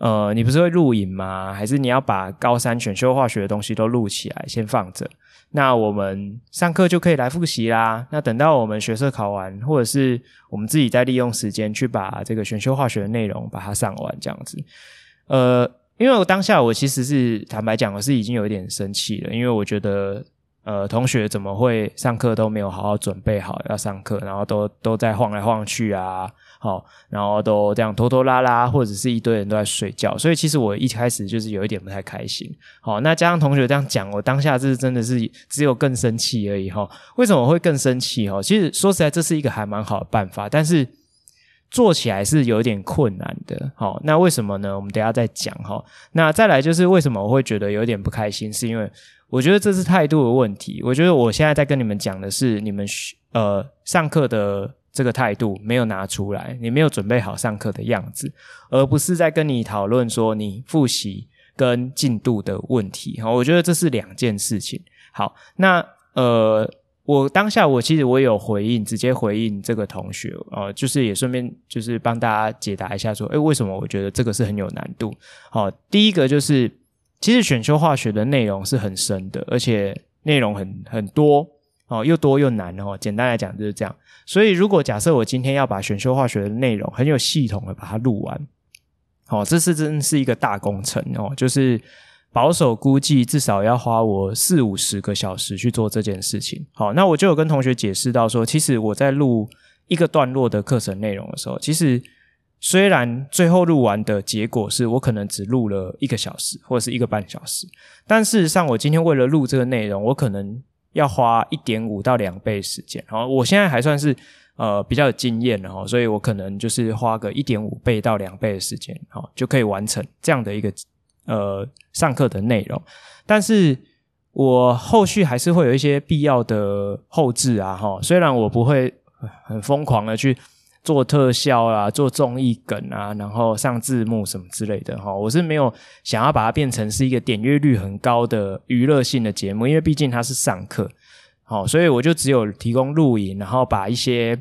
呃，你不是会录影吗？还是你要把高三选修化学的东西都录起来，先放着？那我们上课就可以来复习啦。那等到我们学测考完，或者是我们自己再利用时间去把这个选修化学的内容把它上完，这样子。呃，因为我当下我其实是坦白讲，我是已经有一点生气了，因为我觉得呃，同学怎么会上课都没有好好准备好要上课，然后都都在晃来晃去啊，好，然后都这样拖拖拉拉，或者是一堆人都在睡觉，所以其实我一开始就是有一点不太开心。好，那加上同学这样讲，我当下是真的是只有更生气而已哈。为什么我会更生气哈？其实说实在，这是一个还蛮好的办法，但是做起来是有点困难的。好，那为什么呢？我们等下再讲哈。那再来就是为什么我会觉得有点不开心，是因为。我觉得这是态度的问题。我觉得我现在在跟你们讲的是，你们呃上课的这个态度没有拿出来，你没有准备好上课的样子，而不是在跟你讨论说你复习跟进度的问题。好，我觉得这是两件事情。好，那呃，我当下我其实我有回应，直接回应这个同学，呃，就是也顺便就是帮大家解答一下，说，诶，为什么我觉得这个是很有难度？好，第一个就是。其实选修化学的内容是很深的，而且内容很很多哦，又多又难哦。简单来讲就是这样。所以如果假设我今天要把选修化学的内容很有系统的把它录完，哦，这是真是一个大工程哦。就是保守估计至少要花我四五十个小时去做这件事情。好，那我就有跟同学解释到说，其实我在录一个段落的课程内容的时候，其实。虽然最后录完的结果是我可能只录了一个小时或者是一个半小时，但事实上我今天为了录这个内容，我可能要花一点五到两倍时间。好，我现在还算是呃比较有经验的哈，所以我可能就是花个一点五倍到两倍的时间，好就可以完成这样的一个呃上课的内容。但是我后续还是会有一些必要的后置啊哈，虽然我不会很疯狂的去。做特效啊，做综艺梗啊，然后上字幕什么之类的哈，我是没有想要把它变成是一个点阅率很高的娱乐性的节目，因为毕竟它是上课，好，所以我就只有提供录影，然后把一些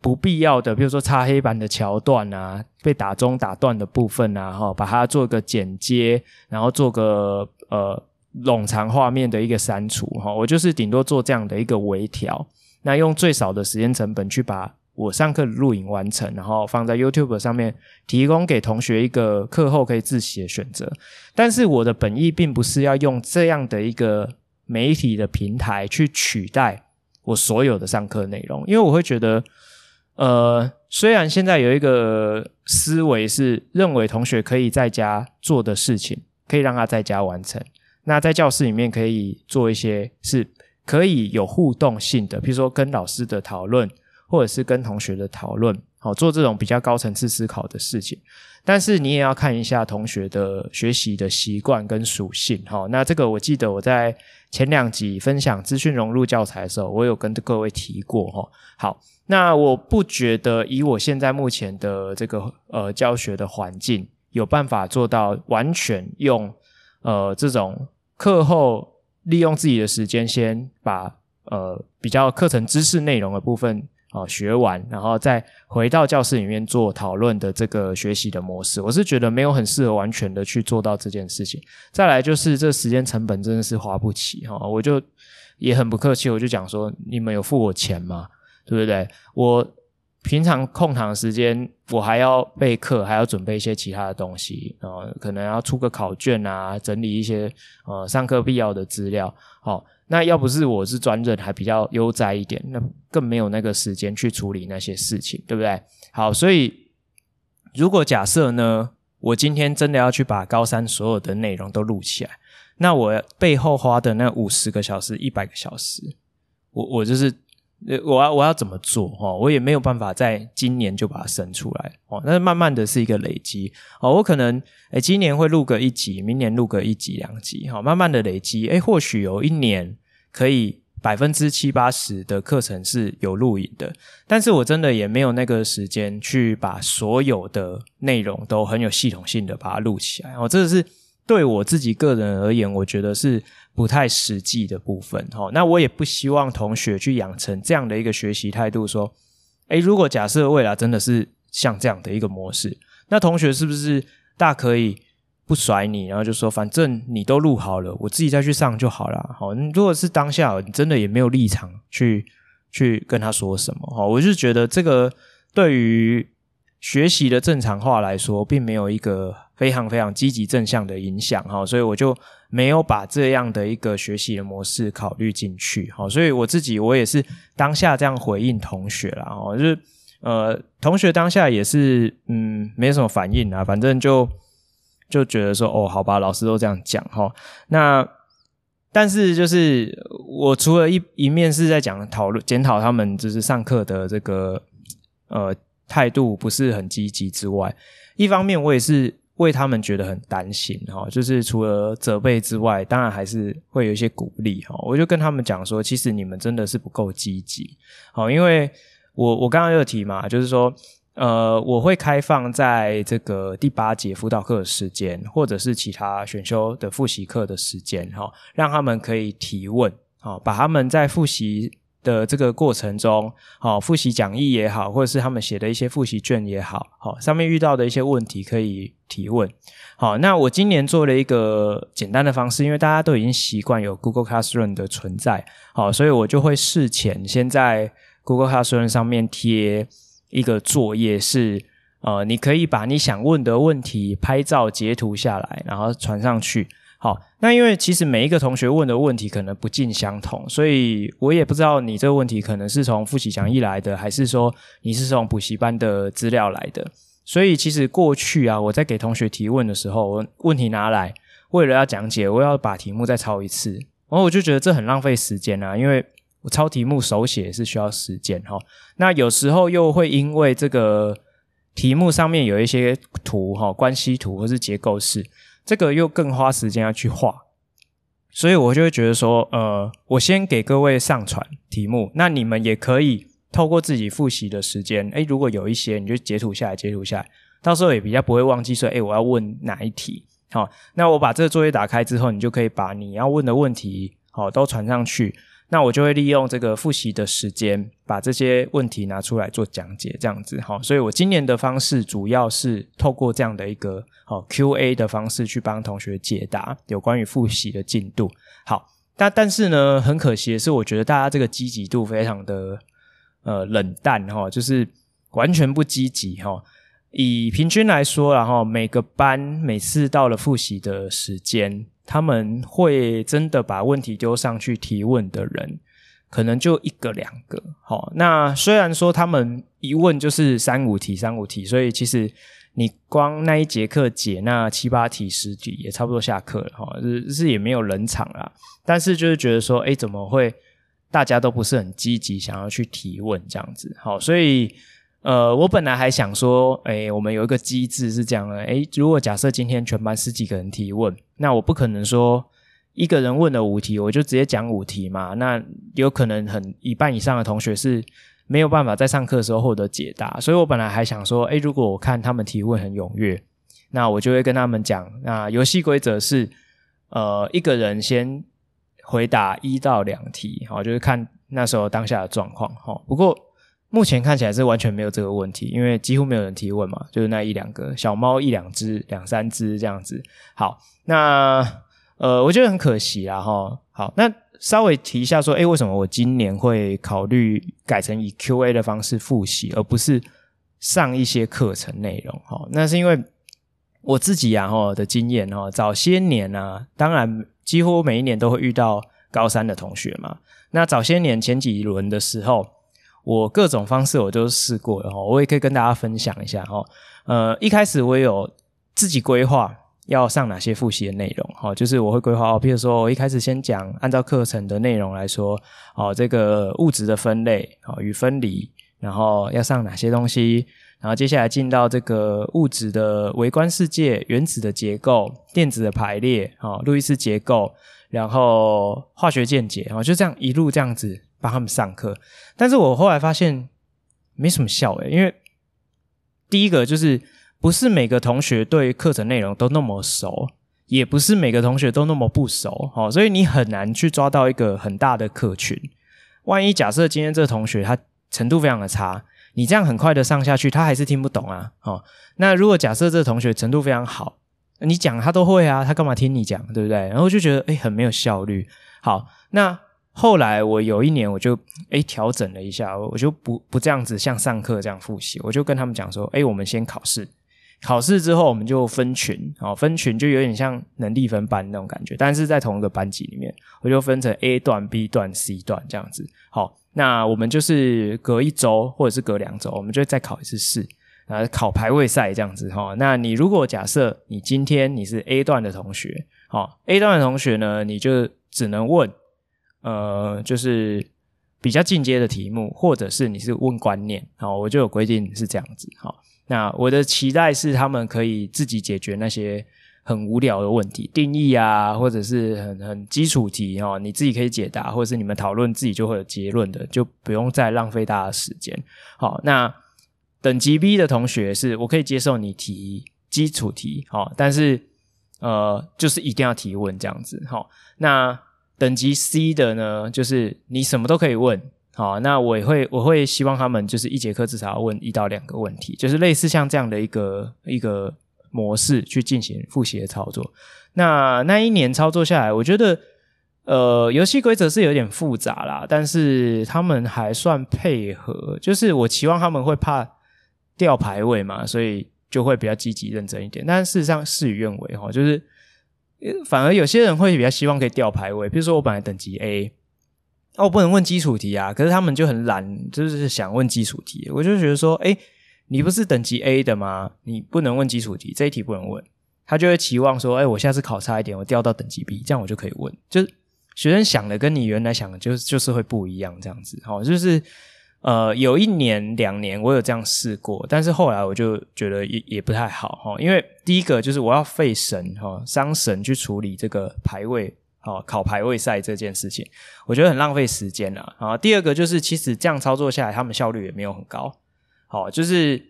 不必要的，比如说擦黑板的桥段啊，被打中打断的部分啊，哈，把它做个剪接，然后做个呃冗长画面的一个删除哈，我就是顶多做这样的一个微调，那用最少的时间成本去把。我上课录影完成，然后放在 YouTube 上面，提供给同学一个课后可以自习的选择。但是我的本意并不是要用这样的一个媒体的平台去取代我所有的上课内容，因为我会觉得，呃，虽然现在有一个思维是认为同学可以在家做的事情，可以让他在家完成，那在教室里面可以做一些是可以有互动性的，比如说跟老师的讨论。或者是跟同学的讨论，好，做这种比较高层次思考的事情，但是你也要看一下同学的学习的习惯跟属性，好，那这个我记得我在前两集分享资讯融入教材的时候，我有跟各位提过，哈，好，那我不觉得以我现在目前的这个呃教学的环境，有办法做到完全用呃这种课后利用自己的时间，先把呃比较课程知识内容的部分。好，学完然后再回到教室里面做讨论的这个学习的模式，我是觉得没有很适合完全的去做到这件事情。再来就是这时间成本真的是花不起哈，我就也很不客气，我就讲说，你们有付我钱吗？对不对？我平常空堂时间我还要备课，还要准备一些其他的东西啊，可能要出个考卷啊，整理一些呃上课必要的资料，好。那要不是我是专任，还比较悠哉一点，那更没有那个时间去处理那些事情，对不对？好，所以如果假设呢，我今天真的要去把高三所有的内容都录起来，那我背后花的那五十个小时、一百个小时，我我就是。我要我要怎么做哦？我也没有办法在今年就把它生出来哦。那慢慢的是一个累积哦。我可能诶今年会录个一集，明年录个一集两集哈。慢慢的累积，诶或许有一年可以百分之七八十的课程是有录影的。但是我真的也没有那个时间去把所有的内容都很有系统性的把它录起来哦。这个是对我自己个人而言，我觉得是。不太实际的部分，哦，那我也不希望同学去养成这样的一个学习态度，说，诶，如果假设未来真的是像这样的一个模式，那同学是不是大可以不甩你，然后就说，反正你都录好了，我自己再去上就好了，好，如果是当下你真的也没有立场去去跟他说什么，齁，我就觉得这个对于学习的正常化来说，并没有一个非常非常积极正向的影响哈，所以我就没有把这样的一个学习的模式考虑进去好，所以我自己我也是当下这样回应同学啦哈，就是呃同学当下也是嗯没什么反应啊，反正就就觉得说哦好吧，老师都这样讲哈，那但是就是我除了一一面是在讲讨论检讨他们就是上课的这个呃。态度不是很积极之外，一方面我也是为他们觉得很担心哈，就是除了责备之外，当然还是会有一些鼓励哈。我就跟他们讲说，其实你们真的是不够积极，好，因为我我刚刚有提嘛，就是说，呃，我会开放在这个第八节辅导课的时间，或者是其他选修的复习课的时间哈，让他们可以提问，好，把他们在复习。的这个过程中，好，复习讲义也好，或者是他们写的一些复习卷也好，好，上面遇到的一些问题可以提问。好，那我今年做了一个简单的方式，因为大家都已经习惯有 Google Classroom 的存在，好，所以我就会事前先在 Google Classroom 上面贴一个作业是，呃，你可以把你想问的问题拍照截图下来，然后传上去。好，那因为其实每一个同学问的问题可能不尽相同，所以我也不知道你这个问题可能是从复习讲义来的，还是说你是从补习班的资料来的。所以其实过去啊，我在给同学提问的时候，我问题拿来，为了要讲解，我要把题目再抄一次，然后我就觉得这很浪费时间啊，因为我抄题目手写是需要时间哈。那有时候又会因为这个题目上面有一些图哈，关系图或是结构式。这个又更花时间要去画，所以我就会觉得说，呃，我先给各位上传题目，那你们也可以透过自己复习的时间，诶，如果有一些，你就截图下来，截图下来，到时候也比较不会忘记说，诶，我要问哪一题。好，那我把这个作业打开之后，你就可以把你要问的问题，好，都传上去。那我就会利用这个复习的时间，把这些问题拿出来做讲解，这样子哈。所以我今年的方式主要是透过这样的一个好 Q&A 的方式去帮同学解答有关于复习的进度。好，但但是呢，很可惜的是，我觉得大家这个积极度非常的呃冷淡哈，就是完全不积极哈。以平均来说，然后每个班每次到了复习的时间。他们会真的把问题丢上去提问的人，可能就一个两个。好，那虽然说他们一问就是三五题、三五题，所以其实你光那一节课解那七八题、十题也差不多下课了哈，是是也没有冷场啦。但是就是觉得说，哎，怎么会大家都不是很积极，想要去提问这样子？好，所以。呃，我本来还想说，诶，我们有一个机制是这样的，诶，如果假设今天全班十几个人提问，那我不可能说一个人问了五题，我就直接讲五题嘛，那有可能很一半以上的同学是没有办法在上课的时候获得解答，所以我本来还想说，诶，如果我看他们提问很踊跃，那我就会跟他们讲，那游戏规则是，呃，一个人先回答一到两题，好，就是看那时候当下的状况，哈，不过。目前看起来是完全没有这个问题，因为几乎没有人提问嘛，就是那一两个小猫一两只、两三只这样子。好，那呃，我觉得很可惜啦哈。好，那稍微提一下说，诶，为什么我今年会考虑改成以 QA 的方式复习，而不是上一些课程内容？哈，那是因为我自己啊哈的经验齁，早些年啊，当然几乎每一年都会遇到高三的同学嘛。那早些年前几轮的时候。我各种方式我都试过了哈，我也可以跟大家分享一下哈。呃，一开始我有自己规划要上哪些复习的内容哈，就是我会规划哦，比如说我一开始先讲按照课程的内容来说，哦，这个物质的分类哦与分离，然后要上哪些东西，然后接下来进到这个物质的微观世界、原子的结构、电子的排列啊、路易斯结构，然后化学键结，然后就这样一路这样子。帮他们上课，但是我后来发现没什么效诶，因为第一个就是不是每个同学对课程内容都那么熟，也不是每个同学都那么不熟，好，所以你很难去抓到一个很大的客群。万一假设今天这个同学他程度非常的差，你这样很快的上下去，他还是听不懂啊，好，那如果假设这个同学程度非常好，你讲他都会啊，他干嘛听你讲，对不对？然后就觉得诶，很没有效率。好，那。后来我有一年我就诶调整了一下，我就不不这样子像上课这样复习，我就跟他们讲说，诶我们先考试，考试之后我们就分群，哦，分群就有点像能力分班那种感觉，但是在同一个班级里面，我就分成 A 段、B 段、C 段这样子。好，那我们就是隔一周或者是隔两周，我们就再考一次试，呃，考排位赛这样子哈。那你如果假设你今天你是 A 段的同学，好，A 段的同学呢，你就只能问。呃，就是比较进阶的题目，或者是你是问观念，好，我就有规定是这样子，好。那我的期待是他们可以自己解决那些很无聊的问题，定义啊，或者是很很基础题哦，你自己可以解答，或者是你们讨论自己就会有结论的，就不用再浪费大家时间。好，那等级 B 的同学是我可以接受你提基础题，好，但是呃，就是一定要提问这样子，好，那。等级 C 的呢，就是你什么都可以问，好，那我也会我会希望他们就是一节课至少要问一到两个问题，就是类似像这样的一个一个模式去进行复习的操作。那那一年操作下来，我觉得呃游戏规则是有点复杂啦，但是他们还算配合，就是我期望他们会怕掉排位嘛，所以就会比较积极认真一点。但事实上事与愿违哈，就是。反而有些人会比较希望可以调排位，比如说我本来等级 A，那我不能问基础题啊，可是他们就很懒，就是想问基础题。我就觉得说，诶，你不是等级 A 的吗？你不能问基础题，这一题不能问。他就会期望说，诶，我下次考差一点，我调到等级 B，这样我就可以问。就是学生想的跟你原来想的就就是会不一样，这样子，好，就是。呃，有一年两年我有这样试过，但是后来我就觉得也也不太好哈，因为第一个就是我要费神哈，伤神去处理这个排位啊，考排位赛这件事情，我觉得很浪费时间了啊。第二个就是其实这样操作下来，他们效率也没有很高，好，就是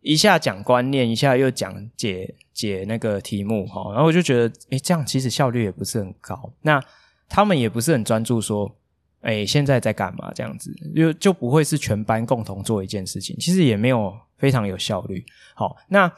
一下讲观念，一下又讲解解那个题目哈，然后我就觉得，诶，这样其实效率也不是很高，那他们也不是很专注说。哎，现在在干嘛？这样子就就不会是全班共同做一件事情，其实也没有非常有效率。好，那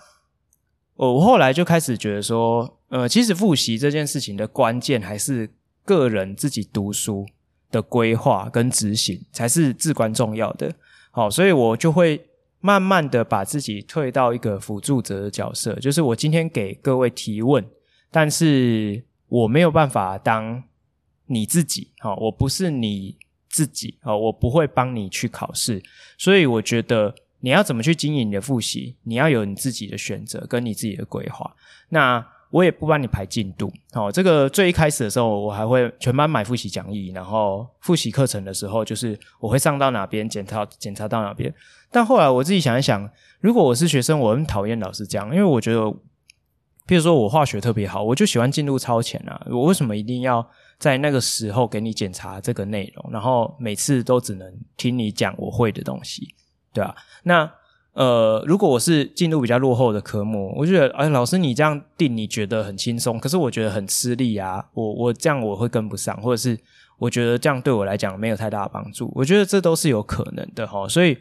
我后来就开始觉得说，呃，其实复习这件事情的关键还是个人自己读书的规划跟执行才是至关重要的。好，所以我就会慢慢的把自己退到一个辅助者的角色，就是我今天给各位提问，但是我没有办法当。你自己，好，我不是你自己，好，我不会帮你去考试，所以我觉得你要怎么去经营你的复习，你要有你自己的选择跟你自己的规划。那我也不帮你排进度，好，这个最一开始的时候，我还会全班买复习讲义，然后复习课程的时候，就是我会上到哪边检查检查到哪边。但后来我自己想一想，如果我是学生，我很讨厌老师这样，因为我觉得，比如说我化学特别好，我就喜欢进度超前啊，我为什么一定要？在那个时候给你检查这个内容，然后每次都只能听你讲我会的东西，对吧？那呃，如果我是进度比较落后的科目，我觉得哎，老师你这样定你觉得很轻松，可是我觉得很吃力啊，我我这样我会跟不上，或者是我觉得这样对我来讲没有太大的帮助，我觉得这都是有可能的齁。所以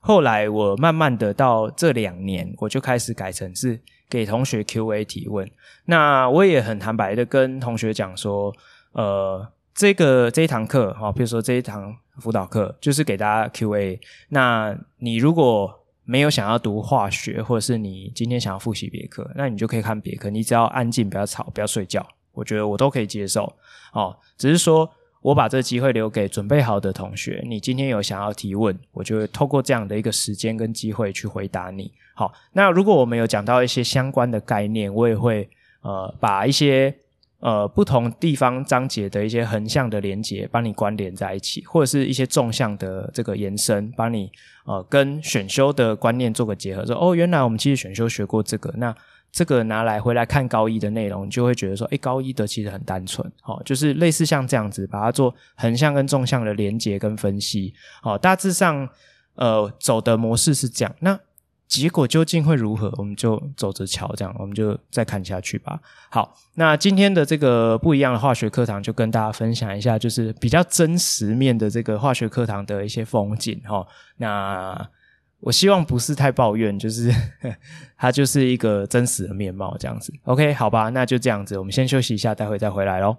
后来我慢慢的到这两年，我就开始改成是给同学 QA 提问，那我也很坦白的跟同学讲说。呃，这个这一堂课哈，比如说这一堂辅导课，就是给大家 QA。那你如果没有想要读化学，或者是你今天想要复习别科，那你就可以看别科。你只要安静，不要吵，不要睡觉，我觉得我都可以接受。哦，只是说我把这个机会留给准备好的同学。你今天有想要提问，我就会透过这样的一个时间跟机会去回答你。好，那如果我们有讲到一些相关的概念，我也会呃把一些。呃，不同地方章节的一些横向的连接，帮你关联在一起，或者是一些纵向的这个延伸，帮你呃跟选修的观念做个结合。说哦，原来我们其实选修学过这个，那这个拿来回来看高一的内容，你就会觉得说，诶，高一的其实很单纯，好，就是类似像这样子，把它做横向跟纵向的连接跟分析，好，大致上呃走的模式是这样。那结果究竟会如何？我们就走着瞧，这样我们就再看下去吧。好，那今天的这个不一样的化学课堂，就跟大家分享一下，就是比较真实面的这个化学课堂的一些风景哈。那我希望不是太抱怨，就是 它就是一个真实的面貌这样子。OK，好吧，那就这样子，我们先休息一下，待会再回来喽。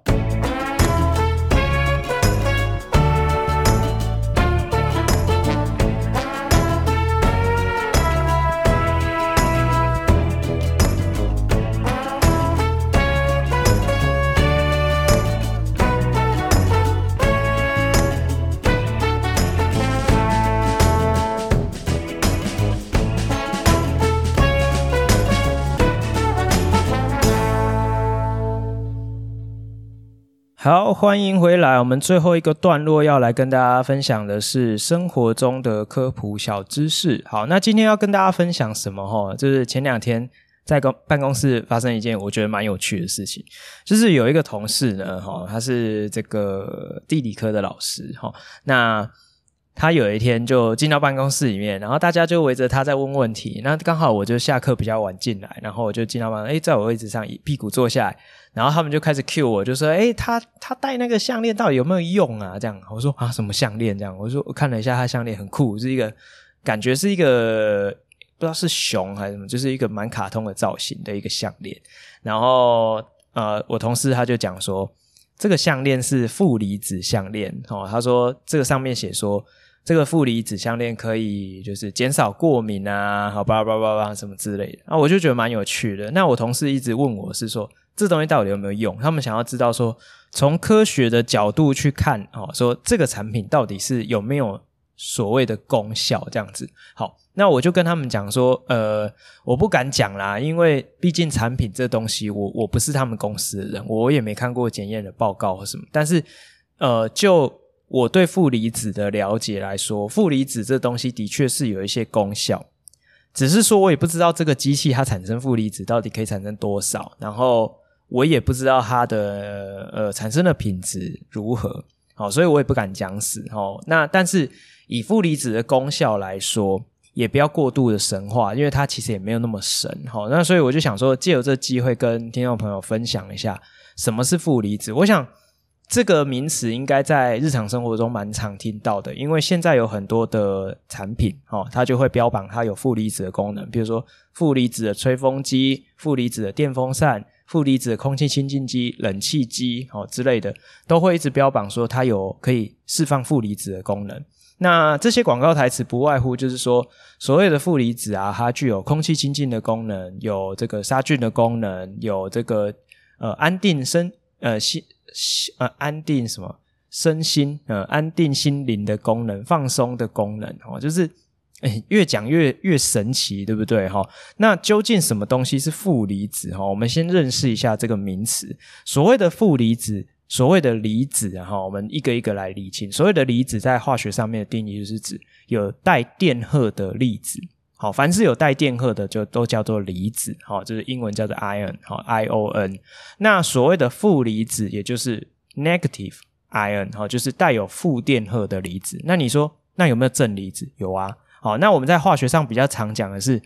好，欢迎回来。我们最后一个段落要来跟大家分享的是生活中的科普小知识。好，那今天要跟大家分享什么？哈，就是前两天在公办公室发生一件我觉得蛮有趣的事情，就是有一个同事呢，哈，他是这个地理科的老师，哈，那。他有一天就进到办公室里面，然后大家就围着他在问问题。那刚好我就下课比较晚进来，然后我就进到办公室，诶，在我位置上一屁股坐下来，然后他们就开始 cue 我，就说：“诶，他他戴那个项链到底有没有用啊？”这样我说：“啊，什么项链？”这样我说我看了一下，他项链很酷，是一个感觉是一个不知道是熊还是什么，就是一个蛮卡通的造型的一个项链。然后呃，我同事他就讲说，这个项链是负离子项链哦。他说这个上面写说。这个负离子项链可以就是减少过敏啊，好吧吧吧吧什么之类的啊，我就觉得蛮有趣的。那我同事一直问我是说，这东西到底有没有用？他们想要知道说，从科学的角度去看哦，说这个产品到底是有没有所谓的功效这样子。好，那我就跟他们讲说，呃，我不敢讲啦，因为毕竟产品这东西我我不是他们公司的人，我也没看过检验的报告或什么。但是呃，就我对负离子的了解来说，负离子这东西的确是有一些功效，只是说我也不知道这个机器它产生负离子到底可以产生多少，然后我也不知道它的呃产生的品质如何，好，所以我也不敢讲死哦。那但是以负离子的功效来说，也不要过度的神话，因为它其实也没有那么神。好，那所以我就想说，借由这机会跟听众朋友分享一下什么是负离子。我想。这个名词应该在日常生活中蛮常听到的，因为现在有很多的产品，哦，它就会标榜它有负离子的功能，比如说负离子的吹风机、负离子的电风扇、负离子的空气清净机、冷气机，哦之类的，都会一直标榜说它有可以释放负离子的功能。那这些广告台词不外乎就是说，所谓的负离子啊，它具有空气清净的功能，有这个杀菌的功能，有这个呃安定生呃心。呃，安定什么身心？呃，安定心灵的功能，放松的功能哦，就是诶越讲越越神奇，对不对哈？那究竟什么东西是负离子哈？我们先认识一下这个名词。所谓的负离子，所谓的离子哈，我们一个一个来理清。所谓的离子在化学上面的定义就是指有带电荷的粒子。好，凡是有带电荷的，就都叫做离子，好，就是英文叫做 ion，好，I O N。那所谓的负离子，也就是 negative ion，好，就是带有负电荷的离子。那你说，那有没有正离子？有啊。好，那我们在化学上比较常讲的是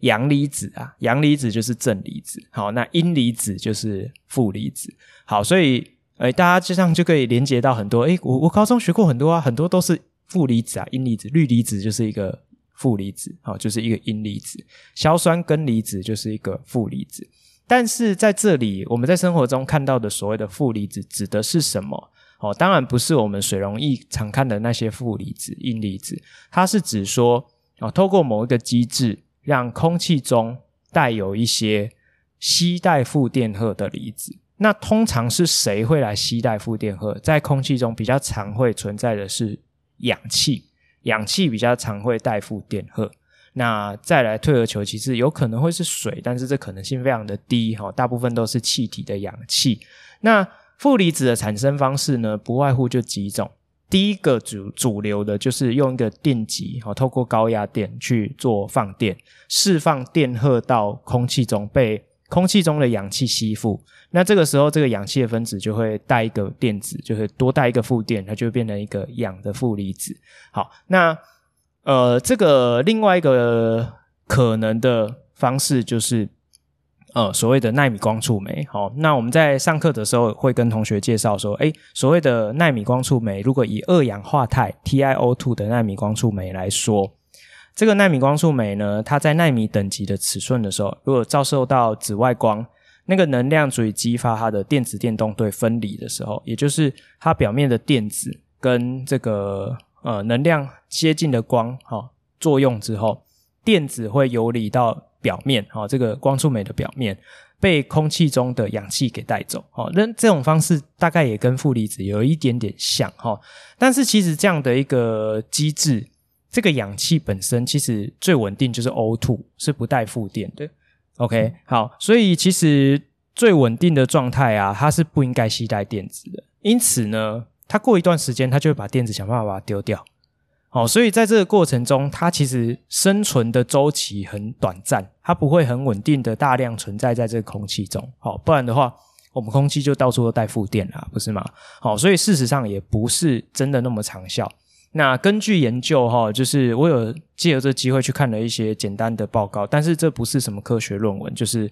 阳离子啊，阳离子就是正离子。好，那阴离子就是负离子。好，所以，诶，大家这样就可以连接到很多。诶，我我高中学过很多啊，很多都是负离子啊，阴离子、氯离子就是一个。负离子，哦，就是一个阴离子；硝酸根离子就是一个负离子。但是在这里，我们在生活中看到的所谓的负离子指的是什么？哦，当然不是我们水溶液常看的那些负离子、阴离子，它是指说，哦，透过某一个机制，让空气中带有一些吸带负电荷的离子。那通常是谁会来吸带负电荷？在空气中比较常会存在的是氧气。氧气比较常会带负电荷，那再来退而求其次，有可能会是水，但是这可能性非常的低哈，大部分都是气体的氧气。那负离子的产生方式呢，不外乎就几种。第一个主主流的就是用一个电极，哈，透过高压电去做放电，释放电荷到空气中，被空气中的氧气吸附。那这个时候，这个氧气的分子就会带一个电子，就会多带一个负电，它就会变成一个氧的负离子。好，那呃，这个另外一个可能的方式就是呃所谓的纳米光触媒。好，那我们在上课的时候会跟同学介绍说，诶，所谓的纳米光触媒，如果以二氧化钛 TiO2 的纳米光触媒来说，这个奈米光触媒呢，它在奈米等级的尺寸的时候，如果照射到紫外光。那个能量足以激发它的电子电动对分离的时候，也就是它表面的电子跟这个呃能量接近的光哈、作用之后，电子会游离到表面哈、哦、这个光触媒的表面，被空气中的氧气给带走。哦，那这种方式大概也跟负离子有一点点像哈、但是其实这样的一个机制，这个氧气本身其实最稳定就是 O2，是不带负电的。OK，好，所以其实最稳定的状态啊，它是不应该携带电子的，因此呢，它过一段时间，它就会把电子想办法把它丢掉。好，所以在这个过程中，它其实生存的周期很短暂，它不会很稳定的大量存在在这个空气中。好，不然的话，我们空气就到处都带负电啦，不是吗？好，所以事实上也不是真的那么长效。那根据研究哈，就是我有借由这机会去看了一些简单的报告，但是这不是什么科学论文，就是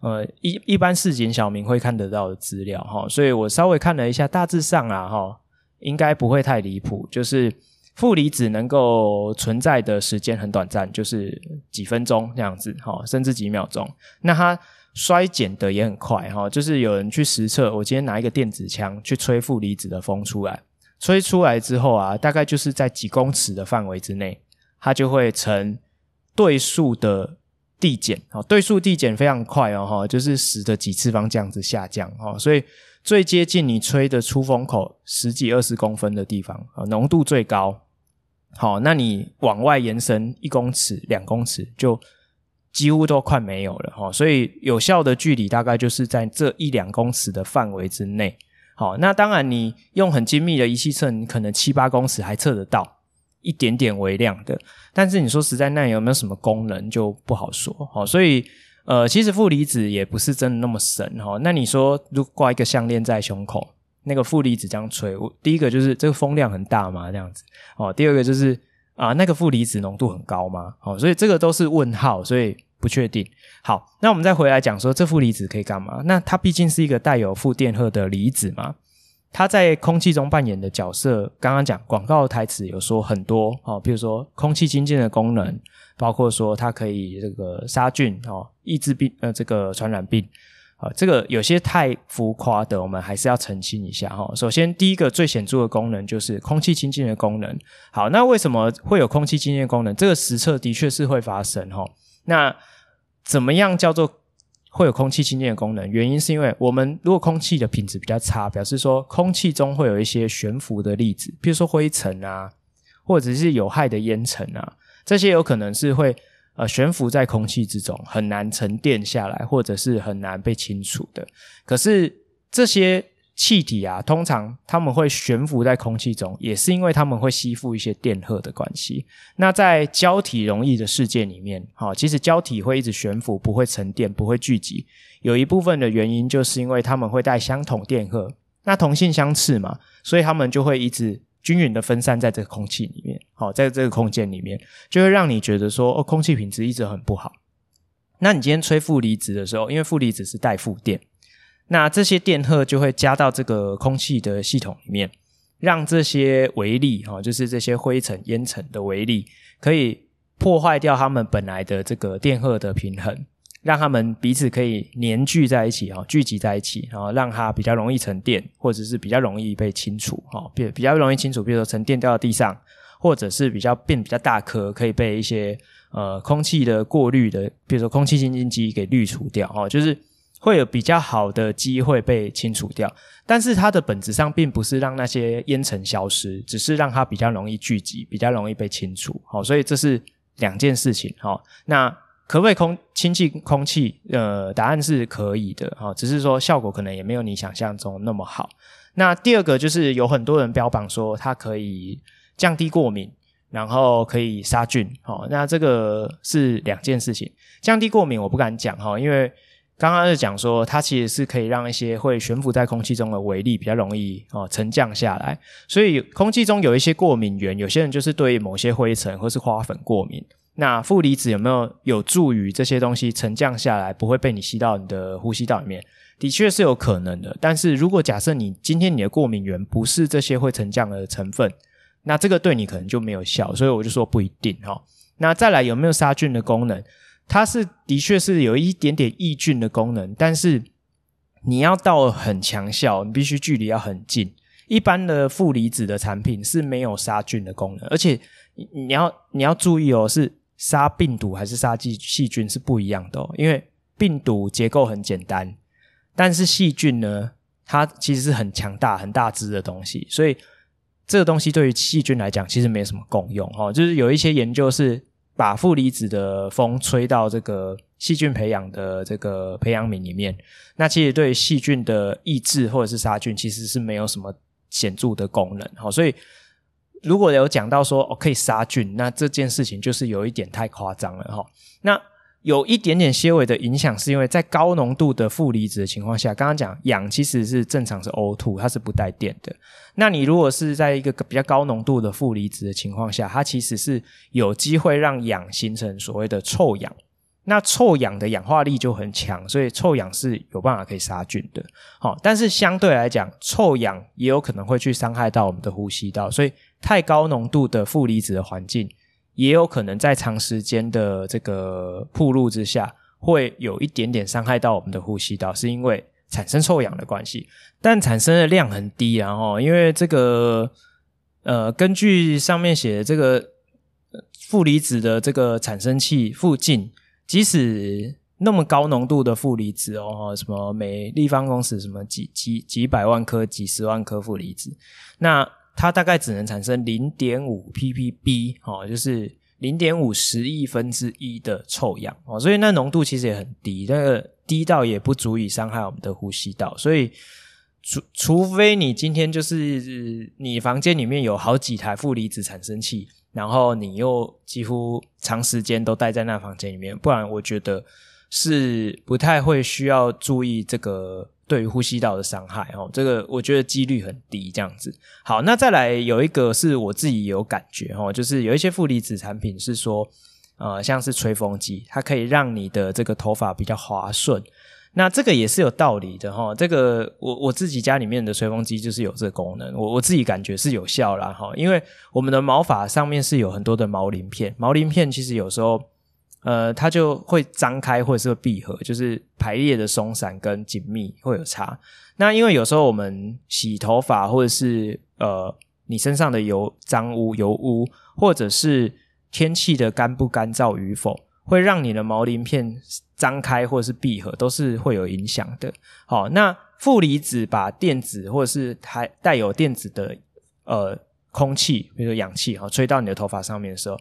呃一一般市井小民会看得到的资料哈，所以我稍微看了一下，大致上啊哈，应该不会太离谱，就是。负离子能够存在的时间很短暂，就是几分钟这样子，哈，甚至几秒钟。那它衰减的也很快，哈，就是有人去实测，我今天拿一个电子枪去吹负离子的风出来，吹出来之后啊，大概就是在几公尺的范围之内，它就会呈对数的递减，哈，对数递减非常快哦，哈，就是十的几次方这样子下降，哈，所以。最接近你吹的出风口十几二十公分的地方啊，浓度最高。好，那你往外延伸一公尺、两公尺，就几乎都快没有了哈。所以有效的距离大概就是在这一两公尺的范围之内。好，那当然你用很精密的仪器测，你可能七八公尺还测得到一点点微量的。但是你说实在，那有没有什么功能就不好说。好，所以。呃，其实负离子也不是真的那么神哈。那你说，如果挂一个项链在胸口，那个负离子这样吹，第一个就是这个风量很大嘛，这样子哦。第二个就是啊、那个负离子浓度很高吗？哦，所以这个都是问号，所以不确定。好，那我们再回来讲说，这负离子可以干嘛？那它毕竟是一个带有负电荷的离子嘛，它在空气中扮演的角色，刚刚讲广告台词有说很多哦，比如说空气清净的功能。包括说它可以这个杀菌哦，抑制病呃这个传染病啊，这个有些太浮夸的，我们还是要澄清一下哈。首先，第一个最显著的功能就是空气清净的功能。好，那为什么会有空气清净的功能？这个实测的确是会发生哈。那怎么样叫做会有空气清净的功能？原因是因为我们如果空气的品质比较差，表示说空气中会有一些悬浮的粒子，比如说灰尘啊，或者是有害的烟尘啊。这些有可能是会呃悬浮在空气之中，很难沉淀下来，或者是很难被清除的。可是这些气体啊，通常它们会悬浮在空气中，也是因为它们会吸附一些电荷的关系。那在胶体容易的世界里面，好，其实胶体会一直悬浮，不会沉淀，不会聚集。有一部分的原因就是因为它们会带相同电荷，那同性相斥嘛，所以它们就会一直。均匀的分散在这个空气里面，好，在这个空间里面，就会让你觉得说，哦，空气品质一直很不好。那你今天吹负离子的时候，因为负离子是带负电，那这些电荷就会加到这个空气的系统里面，让这些微粒，哈，就是这些灰尘、烟尘的微粒，可以破坏掉它们本来的这个电荷的平衡。让他们彼此可以粘聚在一起哈，聚集在一起，然后让它比较容易沉淀，或者是比较容易被清除哈，比比较容易清除，比如说沉淀掉到地上，或者是比较变比较大颗，可以被一些呃空气的过滤的，比如说空气清净机给滤除掉哈，就是会有比较好的机会被清除掉。但是它的本质上并不是让那些烟尘消失，只是让它比较容易聚集，比较容易被清除。好，所以这是两件事情哈。那。可不可以空清净空气？呃，答案是可以的哈，只是说效果可能也没有你想象中那么好。那第二个就是有很多人标榜说它可以降低过敏，然后可以杀菌。好，那这个是两件事情。降低过敏我不敢讲哈，因为刚刚是讲说它其实是可以让一些会悬浮在空气中的微粒比较容易哦沉降下来。所以空气中有一些过敏源，有些人就是对某些灰尘或是花粉过敏。那负离子有没有有助于这些东西沉降下来，不会被你吸到你的呼吸道里面？的确是有可能的。但是如果假设你今天你的过敏源不是这些会沉降的成分，那这个对你可能就没有效。所以我就说不一定哈。那再来有没有杀菌的功能？它是的确是有一点点抑菌的功能，但是你要到很强效，你必须距离要很近。一般的负离子的产品是没有杀菌的功能，而且你要你要注意哦，是。杀病毒还是杀细细菌是不一样的哦，因为病毒结构很简单，但是细菌呢，它其实是很强大、很大只的东西，所以这个东西对于细菌来讲其实没什么功用哈。就是有一些研究是把负离子的风吹到这个细菌培养的这个培养皿里面，那其实对细菌的抑制或者是杀菌，其实是没有什么显著的功能。好，所以如果有讲到说哦可以杀菌，那这件事情就是有一点太夸张了哈。那有一点点些微的影响，是因为在高浓度的负离子的情况下，刚刚讲氧其实是正常是 O2，它是不带电的。那你如果是在一个比较高浓度的负离子的情况下，它其实是有机会让氧形成所谓的臭氧。那臭氧的氧化力就很强，所以臭氧是有办法可以杀菌的。好，但是相对来讲，臭氧也有可能会去伤害到我们的呼吸道，所以太高浓度的负离子的环境。也有可能在长时间的这个曝露之下，会有一点点伤害到我们的呼吸道，是因为产生臭氧的关系，但产生的量很低啊，哦，因为这个呃，根据上面写的这个负离子的这个产生器附近，即使那么高浓度的负离子哦，什么每立方公尺什么几几几百万颗、几十万颗负离子，那。它大概只能产生零点五 ppb 哦，就是零点五十亿分之一的臭氧哦，所以那浓度其实也很低，那个低到也不足以伤害我们的呼吸道。所以除除非你今天就是你房间里面有好几台负离子产生器，然后你又几乎长时间都待在那房间里面，不然我觉得是不太会需要注意这个。对于呼吸道的伤害，哦，这个我觉得几率很低，这样子。好，那再来有一个是我自己有感觉，哦，就是有一些负离子产品是说，呃，像是吹风机，它可以让你的这个头发比较滑顺。那这个也是有道理的，哈。这个我我自己家里面的吹风机就是有这个功能，我我自己感觉是有效啦，哈。因为我们的毛发上面是有很多的毛鳞片，毛鳞片其实有时候。呃，它就会张开或者是会闭合，就是排列的松散跟紧密会有差。那因为有时候我们洗头发，或者是呃你身上的油脏污、油污，或者是天气的干不干燥与否，会让你的毛鳞片张开或者是闭合，都是会有影响的。好，那负离子把电子或者是还带有电子的呃空气，比如说氧气，哈，吹到你的头发上面的时候。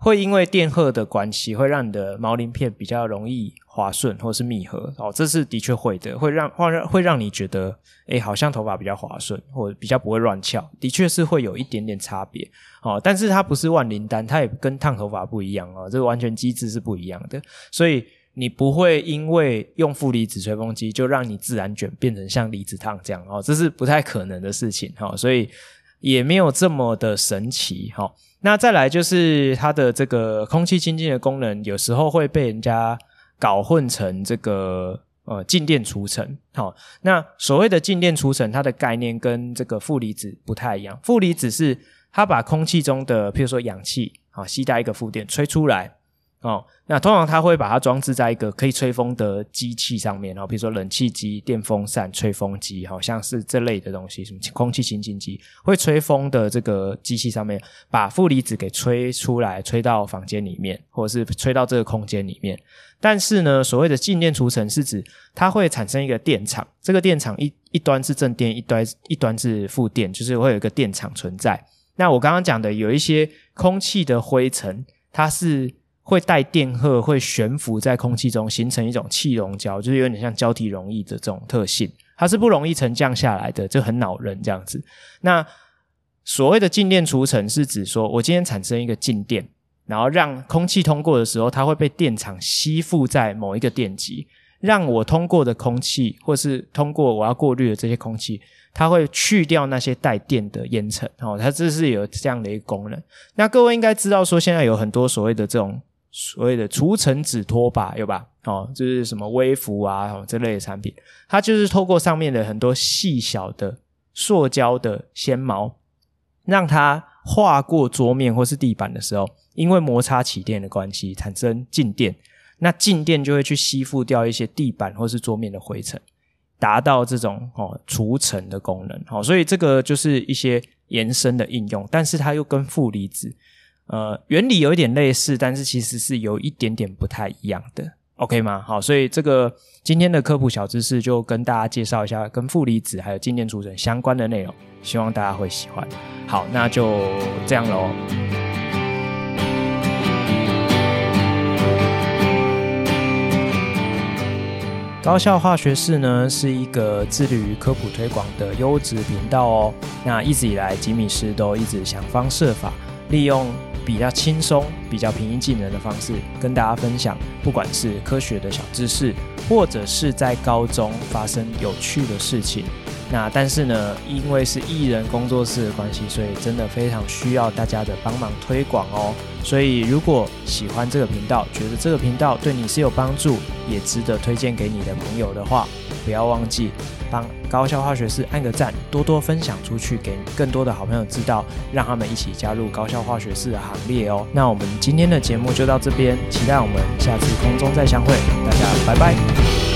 会因为电荷的关系，会让你的毛鳞片比较容易滑顺或是密合哦，这是的确会的，会让会让会让你觉得，诶，好像头发比较滑顺，或者比较不会乱翘，的确是会有一点点差别哦。但是它不是万灵丹，它也跟烫头发不一样哦，这个完全机制是不一样的，所以你不会因为用负离子吹风机就让你自然卷变成像离子烫这样哦，这是不太可能的事情哈，所以也没有这么的神奇哈。那再来就是它的这个空气清净的功能，有时候会被人家搞混成这个呃静电除尘。好，那所谓的静电除尘，它的概念跟这个负离子不太一样。负离子是它把空气中的，譬如说氧气，啊，吸带一个负电吹出来。哦，那通常它会把它装置在一个可以吹风的机器上面，然后比如说冷气机、电风扇、吹风机，好像是这类的东西，什么空气清新机，会吹风的这个机器上面，把负离子给吹出来，吹到房间里面，或者是吹到这个空间里面。但是呢，所谓的静电除尘是指它会产生一个电场，这个电场一一端是正电，一端一端是负电，就是会有一个电场存在。那我刚刚讲的有一些空气的灰尘，它是。会带电荷，会悬浮在空气中，形成一种气溶胶，就是有点像胶体溶液的这种特性。它是不容易沉降下来的，就很恼人这样子。那所谓的静电除尘，是指说我今天产生一个静电，然后让空气通过的时候，它会被电场吸附在某一个电极，让我通过的空气，或是通过我要过滤的这些空气，它会去掉那些带电的烟尘。哦，它这是有这样的一个功能。那各位应该知道说，现在有很多所谓的这种。所谓的除尘纸拖把有吧？哦，就是什么微服啊，哦，这类的产品，它就是透过上面的很多细小的塑胶的纤毛，让它划过桌面或是地板的时候，因为摩擦起电的关系产生静电，那静电就会去吸附掉一些地板或是桌面的灰尘，达到这种哦除尘的功能。哦，所以这个就是一些延伸的应用，但是它又跟负离子。呃原理有一点类似但是其实是有一点点不太一样的 ok 吗？好所以这个今天的科普小知识就跟大家介绍一下跟负离子还有静电除尘相关的内容希望大家会喜欢。好那就这样喽高校化学室呢是一个致力于科普推广的优质频道哦。那一直以来吉米师都一直想方设法利用比较轻松、比较平易近人的方式跟大家分享，不管是科学的小知识，或者是在高中发生有趣的事情。那但是呢，因为是艺人工作室的关系，所以真的非常需要大家的帮忙推广哦。所以如果喜欢这个频道，觉得这个频道对你是有帮助，也值得推荐给你的朋友的话，不要忘记帮高校化学室按个赞，多多分享出去，给更多的好朋友知道，让他们一起加入高校化学室的行列哦。那我们今天的节目就到这边，期待我们下次空中再相会，大家拜拜。